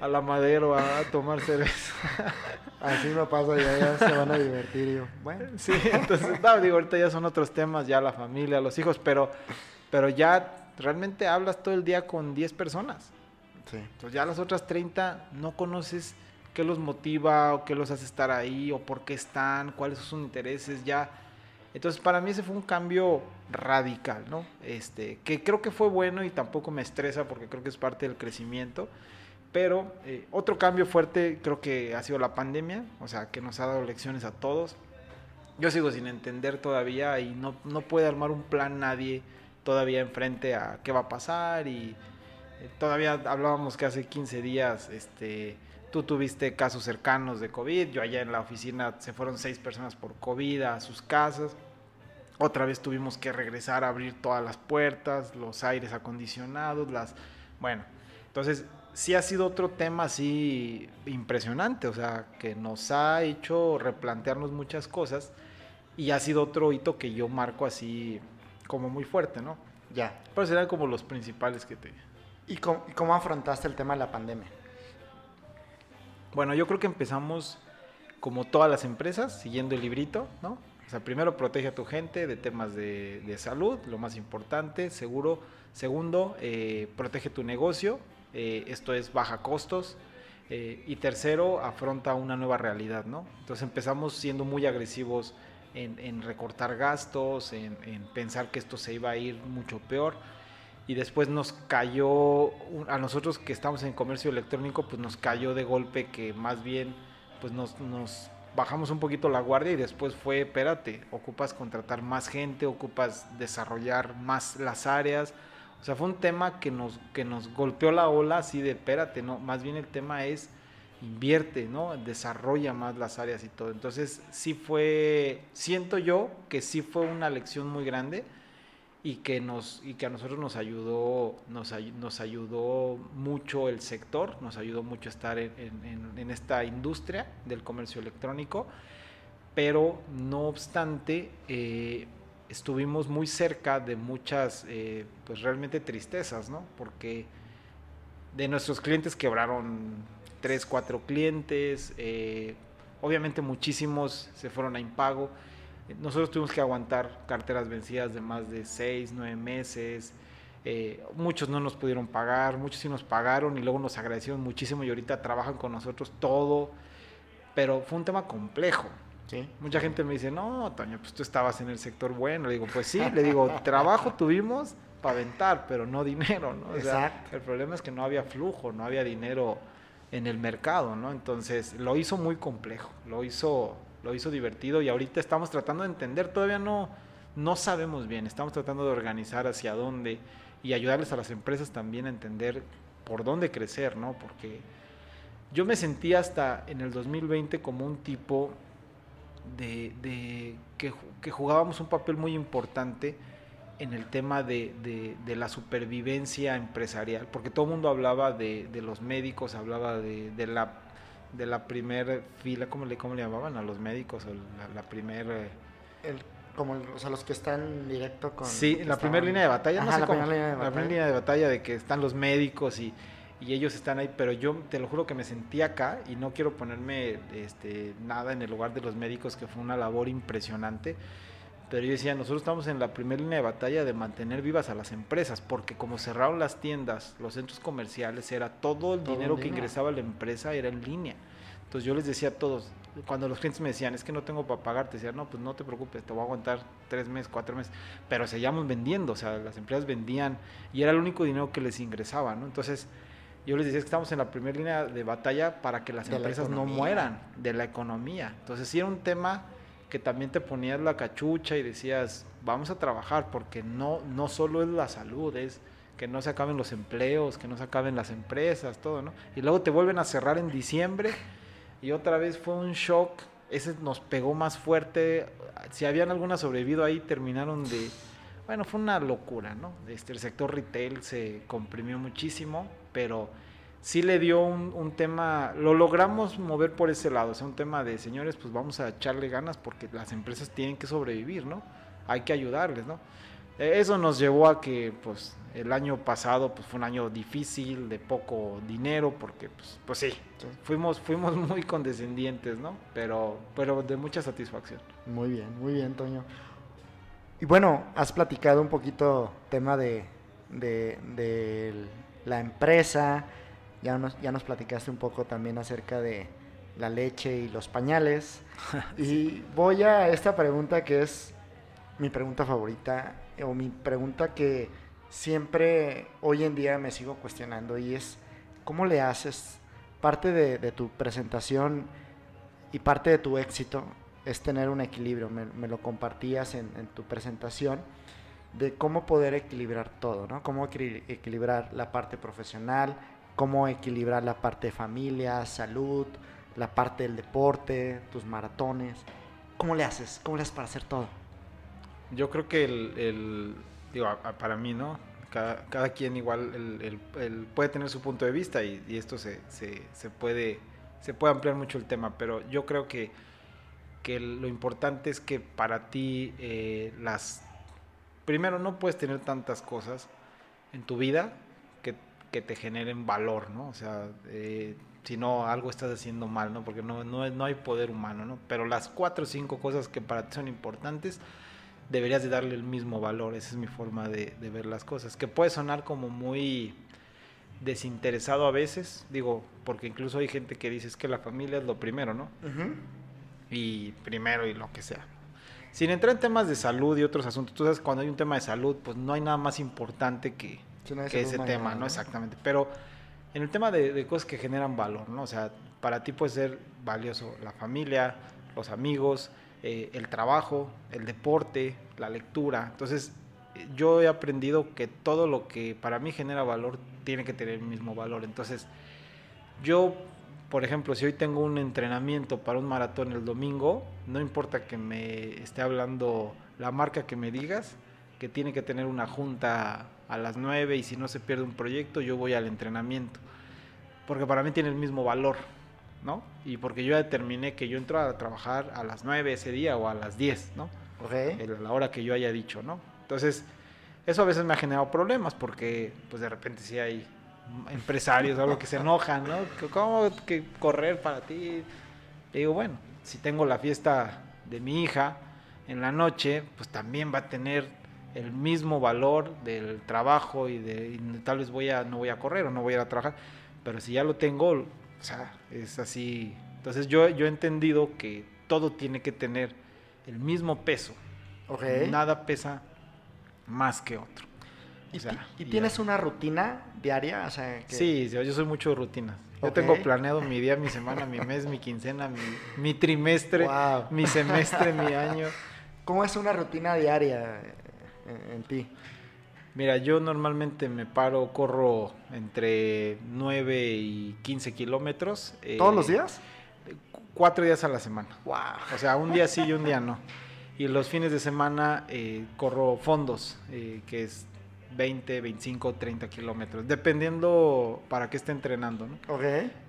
a la madero a, tomar cerveza. Así me pasa, ya, ya se van a divertir. y yo, bueno, sí, entonces, no, digo, ahorita ya son otros temas, ya la familia, los hijos, pero, pero ya realmente hablas todo el día con 10 personas. sí. Entonces ya las otras 30 no conoces qué los motiva o qué los hace estar ahí o por qué están, cuáles son sus intereses, ya. Entonces para mí ese fue un cambio radical, ¿no? Este, que creo que fue bueno y tampoco me estresa porque creo que es parte del crecimiento. Pero eh, otro cambio fuerte creo que ha sido la pandemia, o sea, que nos ha dado lecciones a todos. Yo sigo sin entender todavía y no, no puede armar un plan nadie todavía enfrente a qué va a pasar y eh, todavía hablábamos que hace 15 días este, tú tuviste casos cercanos de COVID, yo allá en la oficina se fueron seis personas por COVID a sus casas, otra vez tuvimos que regresar a abrir todas las puertas, los aires acondicionados, las... Bueno, entonces sí ha sido otro tema así impresionante, o sea, que nos ha hecho replantearnos muchas cosas y ha sido otro hito que yo marco así como muy fuerte, ¿no? Ya. Pero serán como los principales que te... ¿Y cómo, y cómo afrontaste el tema de la pandemia? Bueno, yo creo que empezamos como todas las empresas, siguiendo el librito, ¿no? O sea, primero protege a tu gente de temas de, de salud, lo más importante, seguro. Segundo, eh, protege tu negocio, eh, esto es baja costos. Eh, y tercero, afronta una nueva realidad, ¿no? Entonces empezamos siendo muy agresivos en, en recortar gastos, en, en pensar que esto se iba a ir mucho peor y después nos cayó a nosotros que estamos en comercio electrónico pues nos cayó de golpe que más bien pues nos, nos, bajamos un poquito la guardia y después fue espérate ocupas contratar más gente ocupas desarrollar más las áreas. O sea fue un tema que nos que nos golpeó la ola así de espérate no más bien el tema es invierte no desarrolla más las áreas y todo. Entonces sí fue siento yo que sí fue una lección muy grande y que nos y que a nosotros nos ayudó nos, nos ayudó mucho el sector nos ayudó mucho estar en, en, esta industria del comercio electrónico pero no obstante eh, estuvimos muy cerca de muchas eh, pues realmente tristezas no porque de nuestros clientes quebraron tres cuatro clientes eh, obviamente muchísimos se fueron a impago nosotros tuvimos que aguantar carteras vencidas de más de 6, 9 meses. Eh, muchos no nos pudieron pagar, muchos sí nos pagaron y luego nos agradecieron muchísimo y ahorita trabajan con nosotros todo. Pero fue un tema complejo. ¿sí? Mucha gente me dice, no, Toño, pues tú estabas en el sector bueno. Le digo, pues sí, le digo, trabajo tuvimos para aventar, pero no dinero. ¿no? O sea, el problema es que no había flujo, no había dinero en el mercado. ¿no? Entonces lo hizo muy complejo, lo hizo lo hizo divertido y ahorita estamos tratando de entender, todavía no, no sabemos bien, estamos tratando de organizar hacia dónde y ayudarles a las empresas también a entender por dónde crecer, ¿no? Porque yo me sentí hasta en el 2020 como un tipo de, que, jugábamos un papel muy importante en el tema de, de, de la supervivencia empresarial, porque todo el mundo hablaba de, los médicos, hablaba de, la de la primera fila, ¿cómo le, ¿cómo le llamaban a los médicos? O la, la primera... El, como, o sea, los que están directo con... Sí, la primera línea de batalla, Ajá, no sé la cómo, primera línea de la batalla. primera línea de batalla de que están los médicos y, y, ellos están ahí, pero yo te lo juro que me sentí acá y no quiero ponerme este, nada en el lugar de los médicos, que fue una labor impresionante, pero yo decía, nosotros estamos en la primera línea de batalla de mantener vivas a las empresas, porque como cerraron las tiendas, los centros comerciales, era todo el Todo dinero que ingresaba a la empresa era en línea. Entonces yo les decía a todos, cuando los clientes me decían, es que no tengo para pagarte, decía, no, pues no te preocupes, te voy a aguantar tres meses, cuatro meses, pero seguíamos vendiendo, o sea, las empresas vendían y era el único dinero que les ingresaba, ¿no? Entonces yo les decía que estamos en la primera línea de batalla para que las empresas no mueran de la economía. Entonces sí era un tema que también te ponías la cachucha y decías, vamos a trabajar porque no, no solo es la salud, es que no se acaben los empleos, que no se acaben las empresas, todo, ¿no? Y luego te vuelven a cerrar en diciembre y otra vez fue un shock, ese nos pegó más fuerte, si habían algunas sobrevivido ahí terminaron de, bueno, fue una locura, ¿no? Este, el sector retail se comprimió muchísimo, pero sí le dio un, tema, lo logramos mover por ese lado, o sea, un tema de, señores, pues vamos a echarle ganas porque las empresas tienen que sobrevivir, ¿no? Hay que ayudarles, ¿no? Eso nos llevó a que, pues, el año pasado pues, fue un año difícil, de poco dinero, porque, pues, pues sí, fuimos, fuimos muy condescendientes, ¿no? Pero, pero de mucha satisfacción. Muy bien, muy bien, Toño. Y bueno, has platicado un poquito tema de, de la empresa, ya nos, ya nos platicaste un poco también acerca de la leche y los pañales. y voy a esta pregunta que es mi pregunta favorita o mi pregunta que siempre hoy en día me sigo cuestionando y es, ¿cómo le haces? Parte de, tu presentación y parte de tu éxito es tener un equilibrio, me, lo compartías en, tu presentación, de cómo poder equilibrar todo, ¿no? Cómo equilibrar la parte profesional, cómo equilibrar la parte de familia, salud, la parte del deporte, tus maratones. ¿Cómo le haces? ¿Cómo le haces para hacer todo? Yo creo que el, digo, para mí, ¿no? Cada, cada quien igual el, puede tener su punto de vista y, esto se, se, se, puede, se puede ampliar mucho el tema, pero yo creo que, que lo importante es que para ti eh, las... Primero, no puedes tener tantas cosas en tu vida que, te generen valor, ¿no? O sea, eh, si no, algo estás haciendo mal, ¿no? Porque no, no, no hay poder humano, ¿no? Pero las cuatro o cinco cosas que para ti son importantes, deberías de darle el mismo valor. Esa es mi forma de, ver las cosas. Que puede sonar como muy desinteresado a veces, digo, porque incluso hay gente que dice es que la familia es lo primero, ¿no? Y primero y lo que sea. Sin entrar en temas de salud y otros asuntos, tú sabes, cuando hay un tema de salud, pues no hay nada más importante que, ese tema, ¿no? Exactamente. Pero en el tema de, de, cosas que generan valor, ¿no? O sea, para ti puede ser valioso la familia, los amigos, eh, el trabajo, el deporte, la lectura. Entonces, yo he aprendido que todo lo que para mí genera valor tiene que tener el mismo valor. Entonces, yo, por ejemplo, si hoy tengo un entrenamiento para un maratón el domingo, no importa que me esté hablando la marca que me digas, que tiene que tener una junta a las 9 y si no se pierde un proyecto, yo voy al entrenamiento. Porque para mí tiene el mismo valor. ¿no? Y porque yo ya determiné que yo entro a trabajar a las 9 ese día o a las 10, ¿no? Okay. A la hora que yo haya dicho, ¿no? Entonces, eso a veces me ha generado problemas porque, pues de repente sí hay empresarios o algo que se enojan, ¿no? ¿Cómo que correr para ti? Le digo, bueno, si tengo la fiesta de mi hija en la noche, pues también va a tener el mismo valor del trabajo y de tal vez voy a no voy a correr o no voy a ir a trabajar, pero si ya lo tengo, o sea, es así. Entonces yo, yo he entendido que todo tiene que tener el mismo peso. Okay. Nada pesa más que otro. ¿Y, tienes una rutina diaria? O sea, Sí, yo soy mucho de rutinas. Yo tengo planeado mi día, mi semana, mi mes, mi quincena, mi, trimestre, mi semestre, mi año. ¿Cómo es una rutina diaria en ti? Mira, yo normalmente me paro, corro entre 9 y 15 kilómetros. ¿Todos los eh, días? Cuatro días a la semana. Wow. O sea, un día sí y un día no. Y los fines de semana eh, corro fondos, eh, que es 20, 25, 30 kilómetros, dependiendo para qué esté entrenando. ¿no? Ok.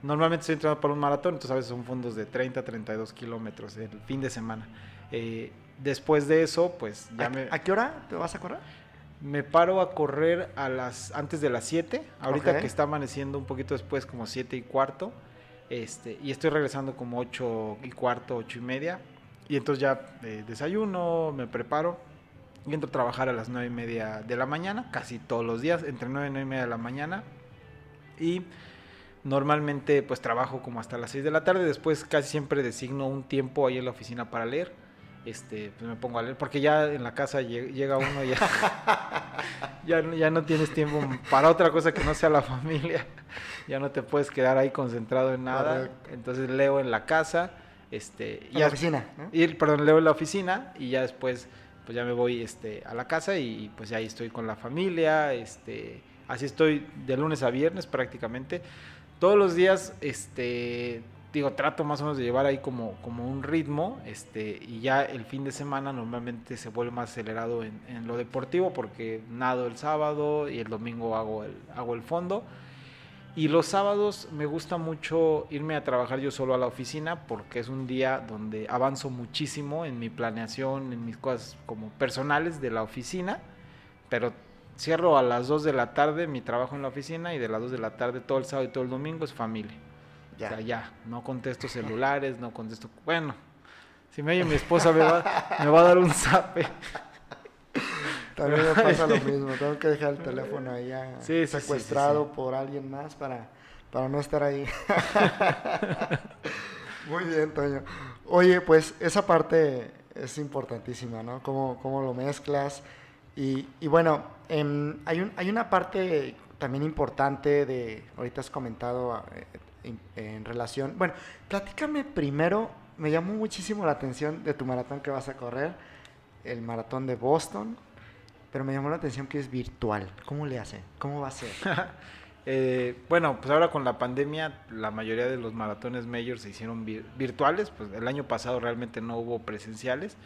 Normalmente estoy entrenando para un maratón, entonces a veces son fondos de 30, 32 kilómetros el fin de semana. Después de eso, pues ya me... ¿A qué hora te vas a correr? Me paro a correr a las antes de las 7, ahorita que está amaneciendo un poquito después, como 7 y cuarto. Este, y estoy regresando como 8 y cuarto, 8 y media. Y entonces ya eh, desayuno, me preparo y entro a trabajar a las 9 y media de la mañana, casi todos los días, entre 9 y 9 y media de la mañana. Y Normalmente pues trabajo como hasta las 6 de la tarde, después casi siempre designo un tiempo ahí en la oficina para leer. Este, pues me pongo a leer, porque ya en la casa llega uno y ya, ya, no tienes tiempo para otra cosa que no sea la familia. Ya no te puedes quedar ahí concentrado en nada. Entonces leo en la casa. Este, en la oficina. Ir, perdón, leo en la oficina y ya después pues ya me voy este, a la casa y pues ya ahí estoy con la familia. Este, así estoy de lunes a viernes prácticamente todos los días, este, digo, trato más o menos de llevar ahí como, como un ritmo, este, y ya el fin de semana normalmente se vuelve más acelerado en, en, lo deportivo porque nado el sábado y el domingo hago el, hago el fondo. Y los sábados me gusta mucho irme a trabajar yo solo a la oficina porque es un día donde avanzo muchísimo en mi planeación, en mis cosas como personales de la oficina, pero cierro a las 2 de la tarde mi trabajo en la oficina y de las 2 de la tarde todo el sábado y todo el domingo es familia. Ya. O sea, ya, no contesto celulares, no contesto... Bueno, si me oye mi esposa me va, me va a dar un zape. También me pasa lo mismo, tengo que dejar el teléfono ahí secuestrado por alguien más para, para no estar ahí. Muy bien, Toño. Oye, pues esa parte es importantísima, ¿no? Cómo, cómo lo mezclas. Y, y bueno, hay, un, hay una parte también importante de, ahorita has comentado eh, en, relación, bueno, platícame primero, me llamó muchísimo la atención de tu maratón que vas a correr, el maratón de Boston, pero me llamó la atención que es virtual. ¿Cómo le hace? ¿Cómo va a ser? eh, bueno, pues ahora con la pandemia la mayoría de los maratones mayores se hicieron virtuales, pues el año pasado realmente no hubo presenciales.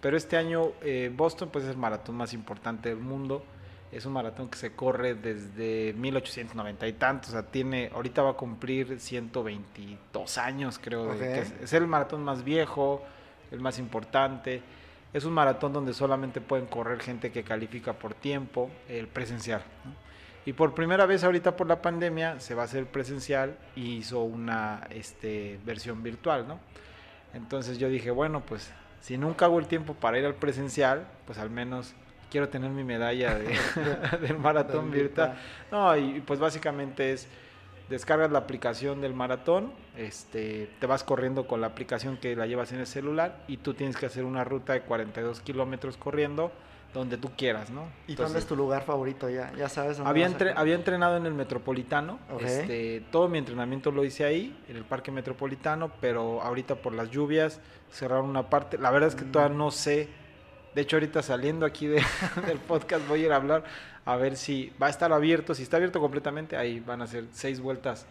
Pero este año eh, Boston pues es el maratón más importante del mundo. Es un maratón que se corre desde 1890 y tantos. O sea, tiene, ahorita va a cumplir 122 años, creo. es, el maratón más viejo, el más importante. Es un maratón donde solamente pueden correr gente que califica por tiempo, el presencial. Y por primera vez ahorita por la pandemia se va a hacer presencial y hizo una este, versión virtual, ¿no? Entonces yo dije, bueno, pues si nunca hago el tiempo para ir al presencial, pues al menos quiero tener mi medalla de, del maratón virtual. No, y pues básicamente es descargas la aplicación del maratón, este, te vas corriendo con la aplicación que la llevas en el celular y tú tienes que hacer una ruta de 42 kilómetros corriendo donde tú quieras, ¿no? ¿Y dónde es tu lugar favorito ya? ¿Ya sabes dónde había, había entrenado en el Metropolitano, este, todo mi entrenamiento lo hice ahí, en el Parque Metropolitano, pero ahorita por las lluvias cerraron una parte, la verdad es que todavía mm. no sé, de hecho ahorita saliendo aquí de, del podcast voy a ir a hablar a ver si va a estar abierto, si está abierto completamente, ahí van a ser seis vueltas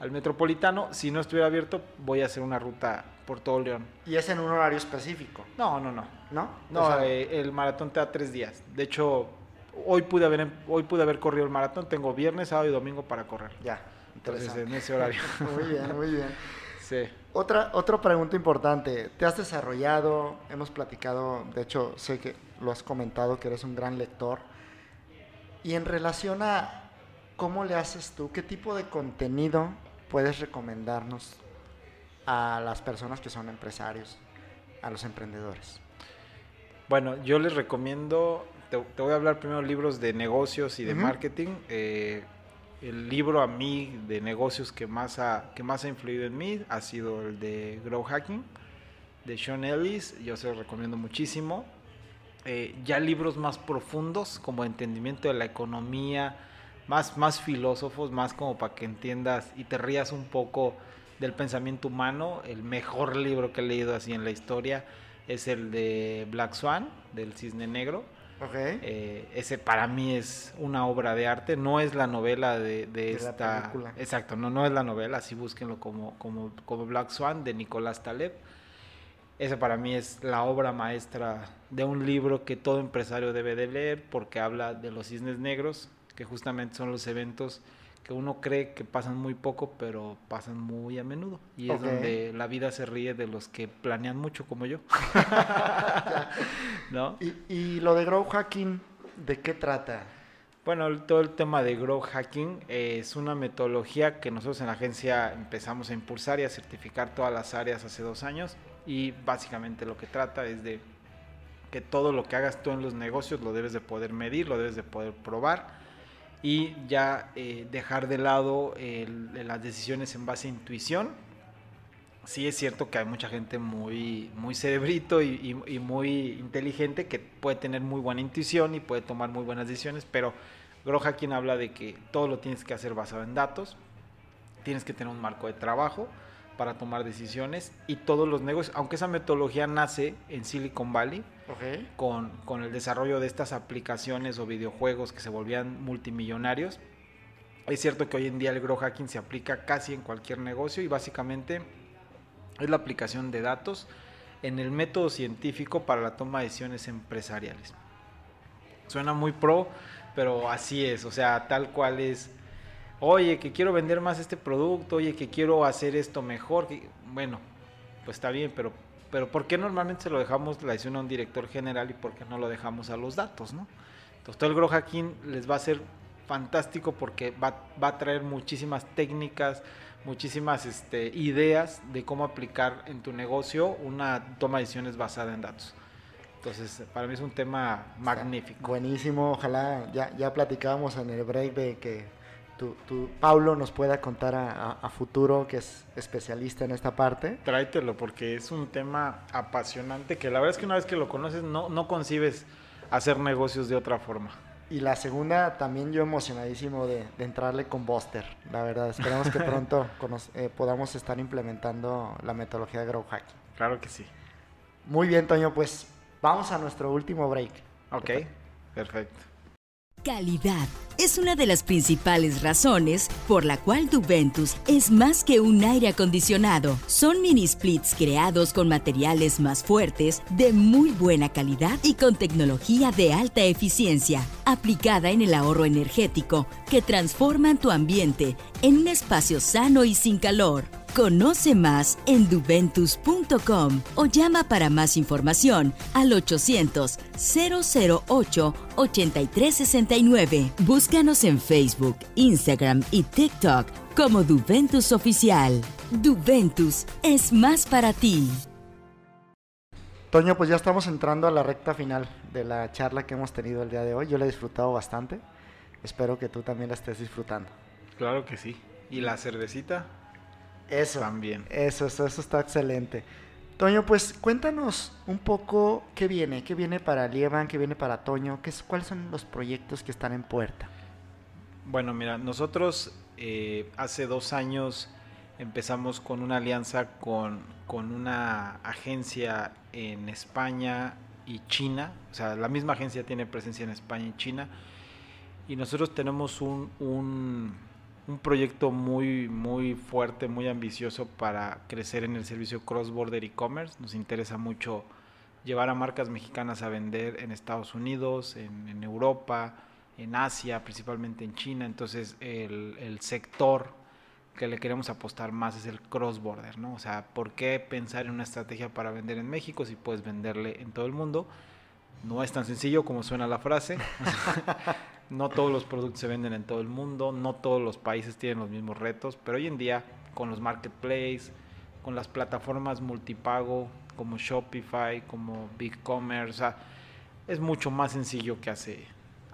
al Metropolitano, si no estuviera abierto voy a hacer una ruta por todo León. ¿Y es en un horario específico? No, no, no. ¿No? No, eh, el maratón te da tres días. De hecho, hoy pude haber hoy pude haber corrido el maratón. Tengo viernes, sábado y domingo para correr. Ya, Entonces, en ese horario. muy bien, muy bien. Sí. Otra, otra pregunta importante. ¿Te has desarrollado? Hemos platicado, de hecho, sé que lo has comentado, que eres un gran lector. Y en relación a cómo le haces tú, ¿qué tipo de contenido puedes recomendarnos a las personas que son empresarios, a los emprendedores? Bueno, yo les recomiendo, te, voy a hablar primero libros de negocios y de marketing. Eh, el libro a mí de negocios que más, ha, que más ha influido en mí ha sido el de Grow Hacking, de Sean Ellis. Yo se lo recomiendo muchísimo. Eh, ya libros más profundos, como entendimiento de la economía, más, más filósofos, más como para que entiendas y te rías un poco del pensamiento humano. El mejor libro que he leído así en la historia es el de Black Swan, del Cisne Negro. Okay. Eh, ese para mí es una obra de arte, no es la novela de, de, esta... Exacto, no, no es la novela, así búsquenlo como, como, como Black Swan de Nicolás Taleb. Ese para mí es la obra maestra de un libro que todo empresario debe de leer porque habla de los cisnes negros, que justamente son los eventos que uno cree que pasan muy poco, pero pasan muy a menudo. Y es donde la vida se ríe de los que planean mucho como yo. ¿No? ¿Y, lo de Grow Hacking, ¿de qué trata? Bueno, todo el tema de Grow Hacking es una metodología que nosotros en la agencia empezamos a impulsar y a certificar todas las áreas hace dos años. Y básicamente lo que trata es de que todo lo que hagas tú en los negocios lo debes de poder medir, lo debes de poder probar y ya eh, dejar de lado las decisiones en base a intuición. Sí es cierto que hay mucha gente muy, muy cerebrito y, muy inteligente que puede tener muy buena intuición y puede tomar muy buenas decisiones, pero Groja quien habla de que todo lo tienes que hacer basado en datos, tienes que tener un marco de trabajo para tomar decisiones y todos los negocios, aunque esa metodología nace en Silicon Valley, con, con, el desarrollo de estas aplicaciones o videojuegos que se volvían multimillonarios, es cierto que hoy en día el grow hacking se aplica casi en cualquier negocio y básicamente es la aplicación de datos en el método científico para la toma de decisiones empresariales. Suena muy pro, pero así es, o sea, tal cual es oye, que quiero vender más este producto, oye, que quiero hacer esto mejor. Bueno, pues está bien, pero, pero ¿por qué normalmente se lo dejamos la decisión a un director general y por qué no lo dejamos a los datos, no? Entonces todo el grow hacking les va a ser fantástico porque va, va a traer muchísimas técnicas, muchísimas este, ideas de cómo aplicar en tu negocio una toma de decisiones basada en datos. Entonces, para mí es un tema magnífico. buenísimo, ojalá ya, ya platicábamos en el break de que tu, Paulo nos pueda contar a, futuro, que es especialista en esta parte. Tráetelo, porque es un tema apasionante que la verdad es que una vez que lo conoces no, no concibes hacer negocios de otra forma. Y la segunda, también yo emocionadísimo de, entrarle con Buster. La verdad, esperamos que pronto eh, podamos estar implementando la metodología de Grow Hacking. Claro que sí. Muy bien, Toño, pues vamos a nuestro último break. Ok, perfecto. Calidad es una de las principales razones por la cual Duventus es más que un aire acondicionado. Son mini splits creados con materiales más fuertes, de muy buena calidad y con tecnología de alta eficiencia, aplicada en el ahorro energético, que transforman tu ambiente en un espacio sano y sin calor. Conoce más en duventus.com o llama para más información al 800-008-8369. Búscanos en Facebook, Instagram y TikTok como Duventus Oficial. Duventus es más para ti. Toño, pues ya estamos entrando a la recta final de la charla que hemos tenido el día de hoy. Yo la he disfrutado bastante. Espero que tú también la estés disfrutando. Claro que sí. ¿Y la cervecita? Eso. También. Eso, eso, eso está excelente. Toño, pues cuéntanos un poco qué viene, qué viene para Lieban, qué viene para Toño, qué es, cuáles son los proyectos que están en puerta. Bueno, mira, nosotros eh, hace dos años empezamos con una alianza con, con, una agencia en España y China, o sea, la misma agencia tiene presencia en España y China, y nosotros tenemos un, un un proyecto muy, muy fuerte, muy ambicioso para crecer en el servicio cross-border e-commerce. Nos interesa mucho llevar a marcas mexicanas a vender en Estados Unidos, en, Europa, en Asia, principalmente en China. Entonces, el, sector que le queremos apostar más es el cross-border, ¿no? O sea, ¿por qué pensar en una estrategia para vender en México si puedes venderle en todo el mundo? No es tan sencillo como suena la frase. No todos los productos se venden en todo el mundo, no todos los países tienen los mismos retos, pero hoy en día con los marketplaces, con las plataformas multipago como Shopify, como BigCommerce, es mucho más sencillo que hace,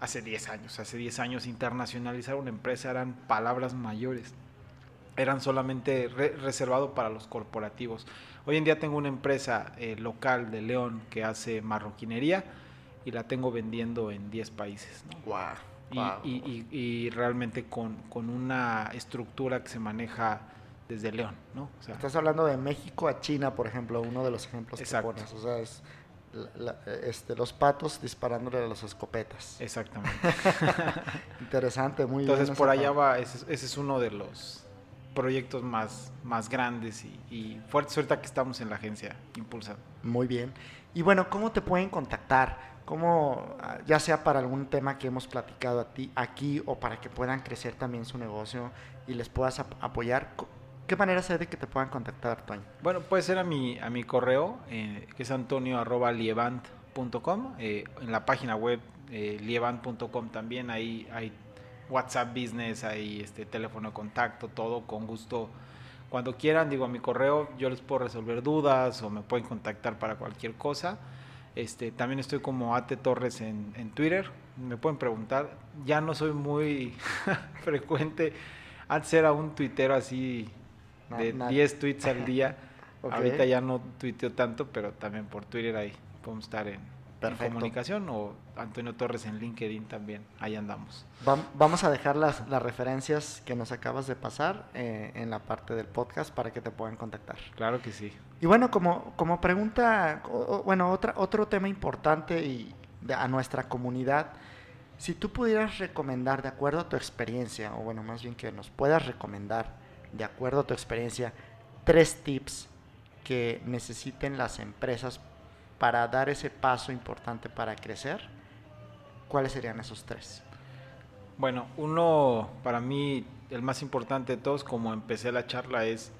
hace 10 años. Hace 10 años internacionalizar una empresa eran palabras mayores, eran solamente reservado para los corporativos. Hoy en día tengo una empresa eh, local de León que hace marroquinería, y la tengo vendiendo en 10 países. ¿no? Y, realmente con, una estructura que se maneja desde León, ¿no? Estás hablando de México a China, por ejemplo, uno de los ejemplos que pones. O sea, es este, los patos disparándole a las escopetas. Exactamente. Interesante, muy Entonces, por allá va, ese, es uno de los proyectos más, más grandes y, y fuertes ahorita que estamos en la agencia impulsando. Muy bien. Y bueno, ¿cómo te pueden contactar? Como ah, ya sea para algún tema que hemos platicado a ti, aquí o para que puedan crecer también su negocio y les puedas apoyar. ¿Qué manera hay de que te puedan contactar, Toño? Bueno, puede ser a mi, a mi correo, eh, que es antonio.lievant.com. Eh, en la página web eh, lievant.com también hay, hay WhatsApp Business, hay este teléfono de contacto, todo con gusto. Cuando quieran, digo a mi correo, yo les puedo resolver dudas o me pueden contactar para cualquier cosa. Este, también estoy como Ate Torres en, Twitter, me pueden preguntar. Ya no soy muy frecuente. Antes era un tuitero así de 10 tweets al día. Ahorita ya no tuiteo tanto, pero también por Twitter ahí podemos estar en, comunicación o Antonio Torres en LinkedIn también. Ahí andamos. Vamos a dejar las, las referencias que nos acabas de pasar eh, en la parte del podcast para que te puedan contactar. Claro que sí. Y bueno, como, como pregunta, bueno, otra, otro tema importante y a nuestra comunidad si tú pudieras recomendar, de acuerdo a tu experiencia, o bueno, más bien que nos puedas recomendar, de acuerdo a tu experiencia, tres tips que necesiten las empresas para dar ese paso importante para crecer, ¿cuáles serían esos tres? Bueno, uno para mí, el más importante de todos, como empecé la charla, es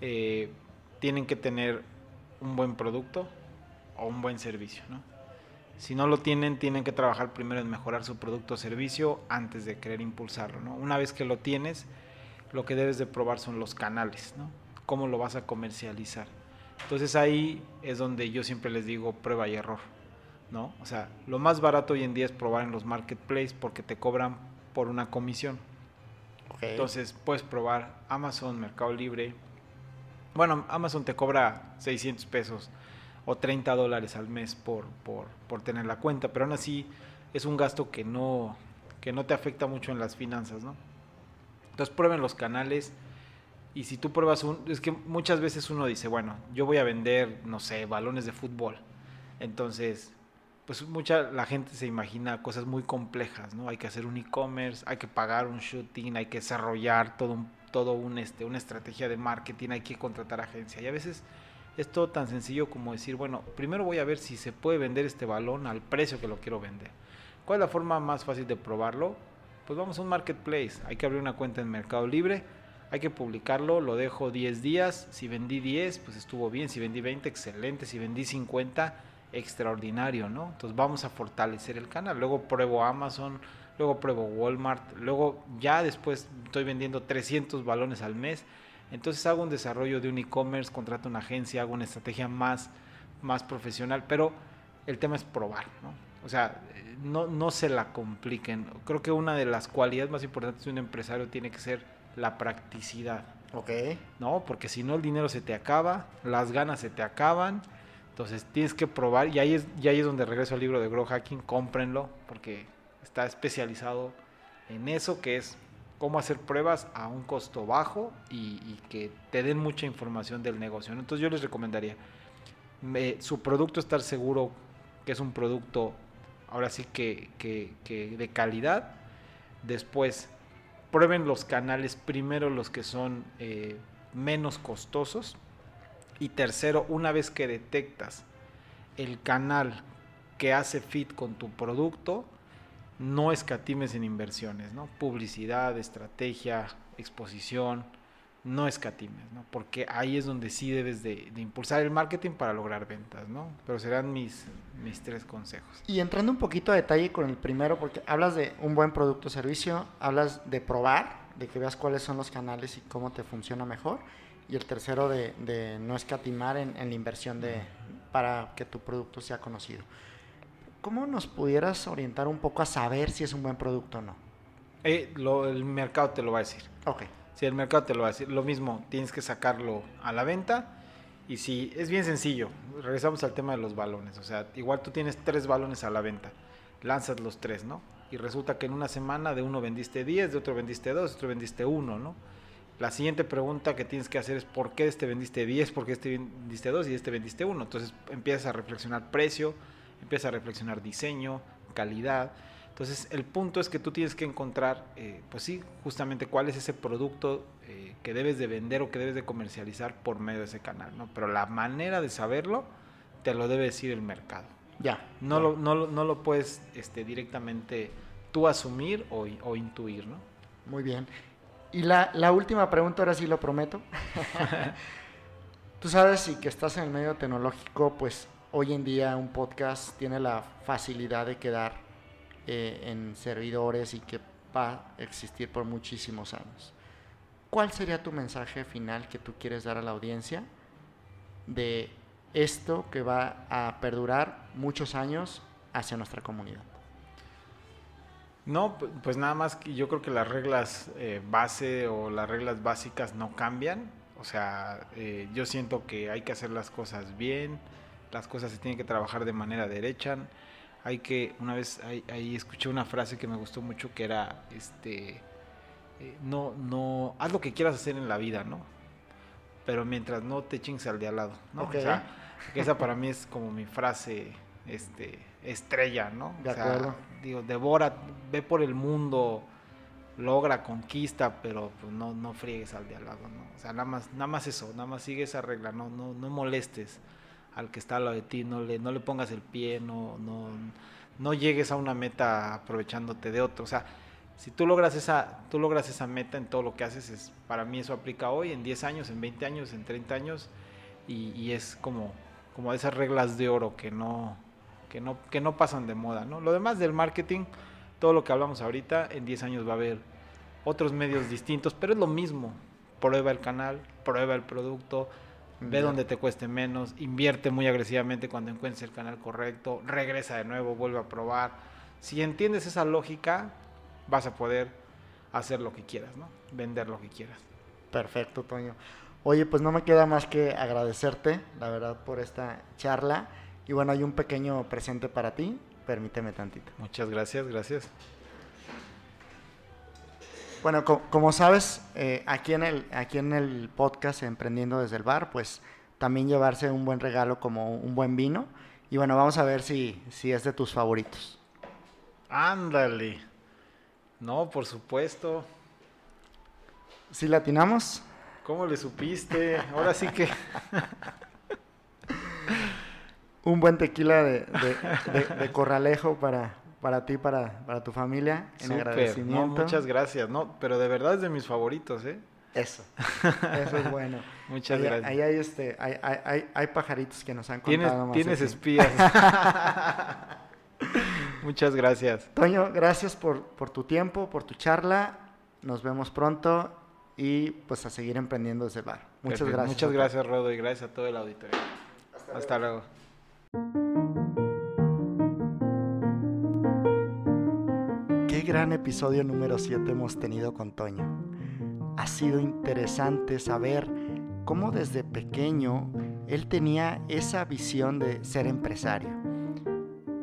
eh, tienen que tener un buen producto o un buen servicio, ¿no? Si no lo tienen, tienen que trabajar primero en mejorar su producto o servicio antes de querer impulsarlo. ¿no? Una vez que lo tienes, lo que debes de probar son los canales, ¿no? cómo lo vas a comercializar. Entonces ahí es donde yo siempre les digo prueba y error. ¿no? O sea, lo más barato hoy en día es probar en los marketplaces porque te cobran por una comisión. Entonces puedes probar Amazon, Mercado Libre. Bueno, Amazon te cobra 600 pesos o 30 dólares al mes por, por, tener la cuenta, pero aún así es un gasto que no, que no te afecta mucho en las finanzas, ¿no? Entonces prueben los canales y si tú pruebas un... Es que muchas veces uno dice, bueno, yo voy a vender, no sé, balones de fútbol. Entonces, pues mucha la gente se imagina cosas muy complejas, ¿no? Hay que hacer un e-commerce, hay que pagar un shooting, hay que desarrollar todo un, todo un este, una estrategia de marketing, hay que contratar agencia. Y a veces es todo tan sencillo como decir, bueno, primero voy a ver si se puede vender este balón al precio que lo quiero vender. ¿Cuál es la forma más fácil de probarlo? Pues vamos a un marketplace. Hay que abrir una cuenta en Mercado Libre, hay que publicarlo, lo dejo 10 días. Si vendí 10, pues estuvo bien. Si vendí 20, excelente. Si vendí 50, extraordinario, ¿no? Entonces vamos a fortalecer el canal. Luego pruebo Amazon, luego pruebo Walmart, luego ya después estoy vendiendo 300 balones al mes entonces hago un desarrollo de un e-commerce, contrato una agencia, hago una estrategia más, más profesional, pero el tema es probar, ¿no? O sea, no, no se la compliquen. Creo que una de las cualidades más importantes de un empresario tiene que ser la practicidad. Ok. ¿No? Porque si no el dinero se te acaba, las ganas se te acaban. Entonces tienes que probar y ahí es, y ahí es donde regreso al libro de Grow Hacking, cómprenlo porque está especializado en eso que es cómo hacer pruebas a un costo bajo y, que te den mucha información del negocio. Entonces yo les recomendaría su producto estar seguro que es un producto ahora sí que, de calidad. Después prueben los canales primero los que son eh, menos costosos. Y tercero, una vez que detectas el canal que hace fit con tu producto, no escatimes en inversiones, ¿no? Publicidad, estrategia, exposición, no escatimes, ¿no? Porque ahí es donde sí debes de, impulsar el marketing para lograr ventas, ¿no? Pero serán mis, mis tres consejos. Y entrando un poquito a detalle con el primero, porque hablas de un buen producto o servicio, hablas de probar, de que veas cuáles son los canales y cómo te funciona mejor. Y el tercero de, no escatimar en, en la inversión de, para que tu producto sea conocido. ¿Cómo nos pudieras orientar un poco a saber si es un buen producto o no? Eh, el mercado te lo va a decir. Ok. Si el mercado te lo va a decir. Lo mismo, tienes que sacarlo a la venta. Y si es bien sencillo, regresamos al tema de los balones. O sea, igual tú tienes tres balones a la venta. Lanzas los tres, ¿no? Y resulta que en una semana de uno vendiste 10, de otro vendiste 2, de otro vendiste 1, ¿no? La siguiente pregunta que tienes que hacer es por qué este vendiste 10, por qué este vendiste 2 y este vendiste 1. Entonces empiezas a reflexionar precio, empieza a reflexionar diseño, calidad. Entonces, el punto es que tú tienes que encontrar, eh, pues sí, justamente cuál es ese producto eh, que debes de vender o que debes de comercializar por medio de ese canal, ¿no? Pero la manera de saberlo te lo debe decir el mercado. Ya. No, Lo, no, no lo puedes este, directamente tú asumir o, o intuir, ¿no? Muy bien. Y la, la última pregunta, ahora sí lo prometo. tú sabes, y que estás en el medio tecnológico, pues hoy en día un podcast tiene la facilidad de quedar eh, en servidores y que va a existir por muchísimos años. ¿Cuál sería tu mensaje final que tú quieres dar a la audiencia de esto que va a perdurar muchos años hacia nuestra comunidad? No, pues nada más que yo creo que las reglas eh, base o las reglas básicas no cambian. O sea, eh, yo siento que hay que hacer las cosas bien, las cosas se tienen que trabajar de manera derecha. Hay que, una vez ahí, escuché una frase que me gustó mucho que era, este, eh, no, no, haz lo que quieras hacer en la vida, ¿no? Pero mientras no te chingues al de al lado, ¿no? O sea, esa para mí es como mi frase, este, estrella, ¿no? De acuerdo. digo, devora, ve por el mundo, logra, conquista, pero pues no, no friegues al de al lado, ¿no? O sea, nada más, nada más eso, nada más sigue esa regla, no, no, no molestes al que está al lado de ti, no le, no le pongas el pie, no, no, no llegues a una meta aprovechándote de otro. O sea, si tú logras esa, tú logras esa meta en todo lo que haces, es, para mí eso aplica hoy, en 10 años, en 20 años, en 30 años, y, y es como, como esas reglas de oro que no, que no, que no pasan de moda, ¿no? Lo demás del marketing, todo lo que hablamos ahorita, en 10 años va a haber otros medios distintos, pero es lo mismo. Prueba el canal, prueba el producto, ve donde te cueste menos, invierte muy agresivamente cuando encuentres el canal correcto, regresa de nuevo, vuelve a probar. Si entiendes esa lógica, vas a poder hacer lo que quieras, ¿no? Vender lo que quieras. Perfecto, Toño. Oye, pues no me queda más que agradecerte, la verdad, por esta charla. Y bueno, hay un pequeño presente para ti. Permíteme tantito. Muchas gracias, gracias. Bueno, como sabes, eh, aquí, en el, aquí en el podcast Emprendiendo desde el Bar, pues también llevarse un buen regalo como un buen vino. Y bueno, vamos a ver si, si es de tus favoritos. Ándale. No, por supuesto. ¿Sí latinamos? ¿Cómo le supiste? Ahora sí que... un buen tequila de, corralejo para, para ti, para, para tu familia, en agradecimiento. muchas gracias, no, pero de verdad es de mis favoritos, ¿eh? Eso, eso es bueno. muchas gracias. Ahí hay, este, hay, hay, hay, pajaritos que nos han contado Tienes, tienes espías. muchas gracias. Toño, gracias por, por tu tiempo, por tu charla. Nos vemos pronto y pues a seguir emprendiendo desde bar. Muchas gracias. Muchas gracias, Rodo, y gracias a todo el auditorio. Hasta luego. Gran episodio número 7 hemos tenido con Toño. Ha sido interesante saber cómo desde pequeño él tenía esa visión de ser empresario.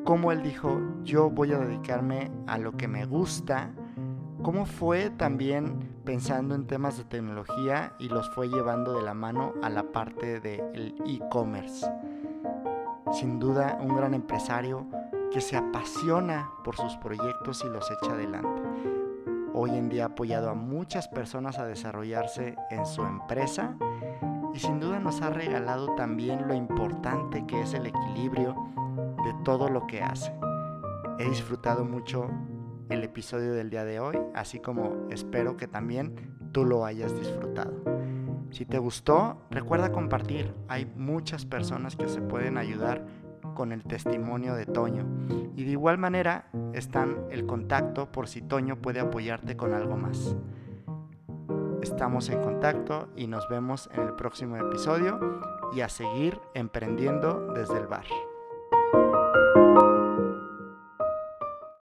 Cómo él dijo, yo voy a dedicarme a lo que me gusta. Cómo fue también pensando en temas de tecnología y los fue llevando de la mano a la parte del e-commerce sin duda un gran empresario que se apasiona por sus proyectos y los echa adelante. Hoy en día ha apoyado a muchas personas a desarrollarse en su empresa y sin duda nos ha regalado también lo importante que es el equilibrio de todo lo que hace. He disfrutado mucho el episodio del día de hoy, así como espero que también tú lo hayas disfrutado. Si te gustó, recuerda compartir. Hay muchas personas que se pueden ayudar con el testimonio de Toño. Y de igual manera están el contacto por si Toño puede apoyarte con algo más. Estamos en contacto y nos vemos en el próximo episodio y a seguir emprendiendo desde el bar.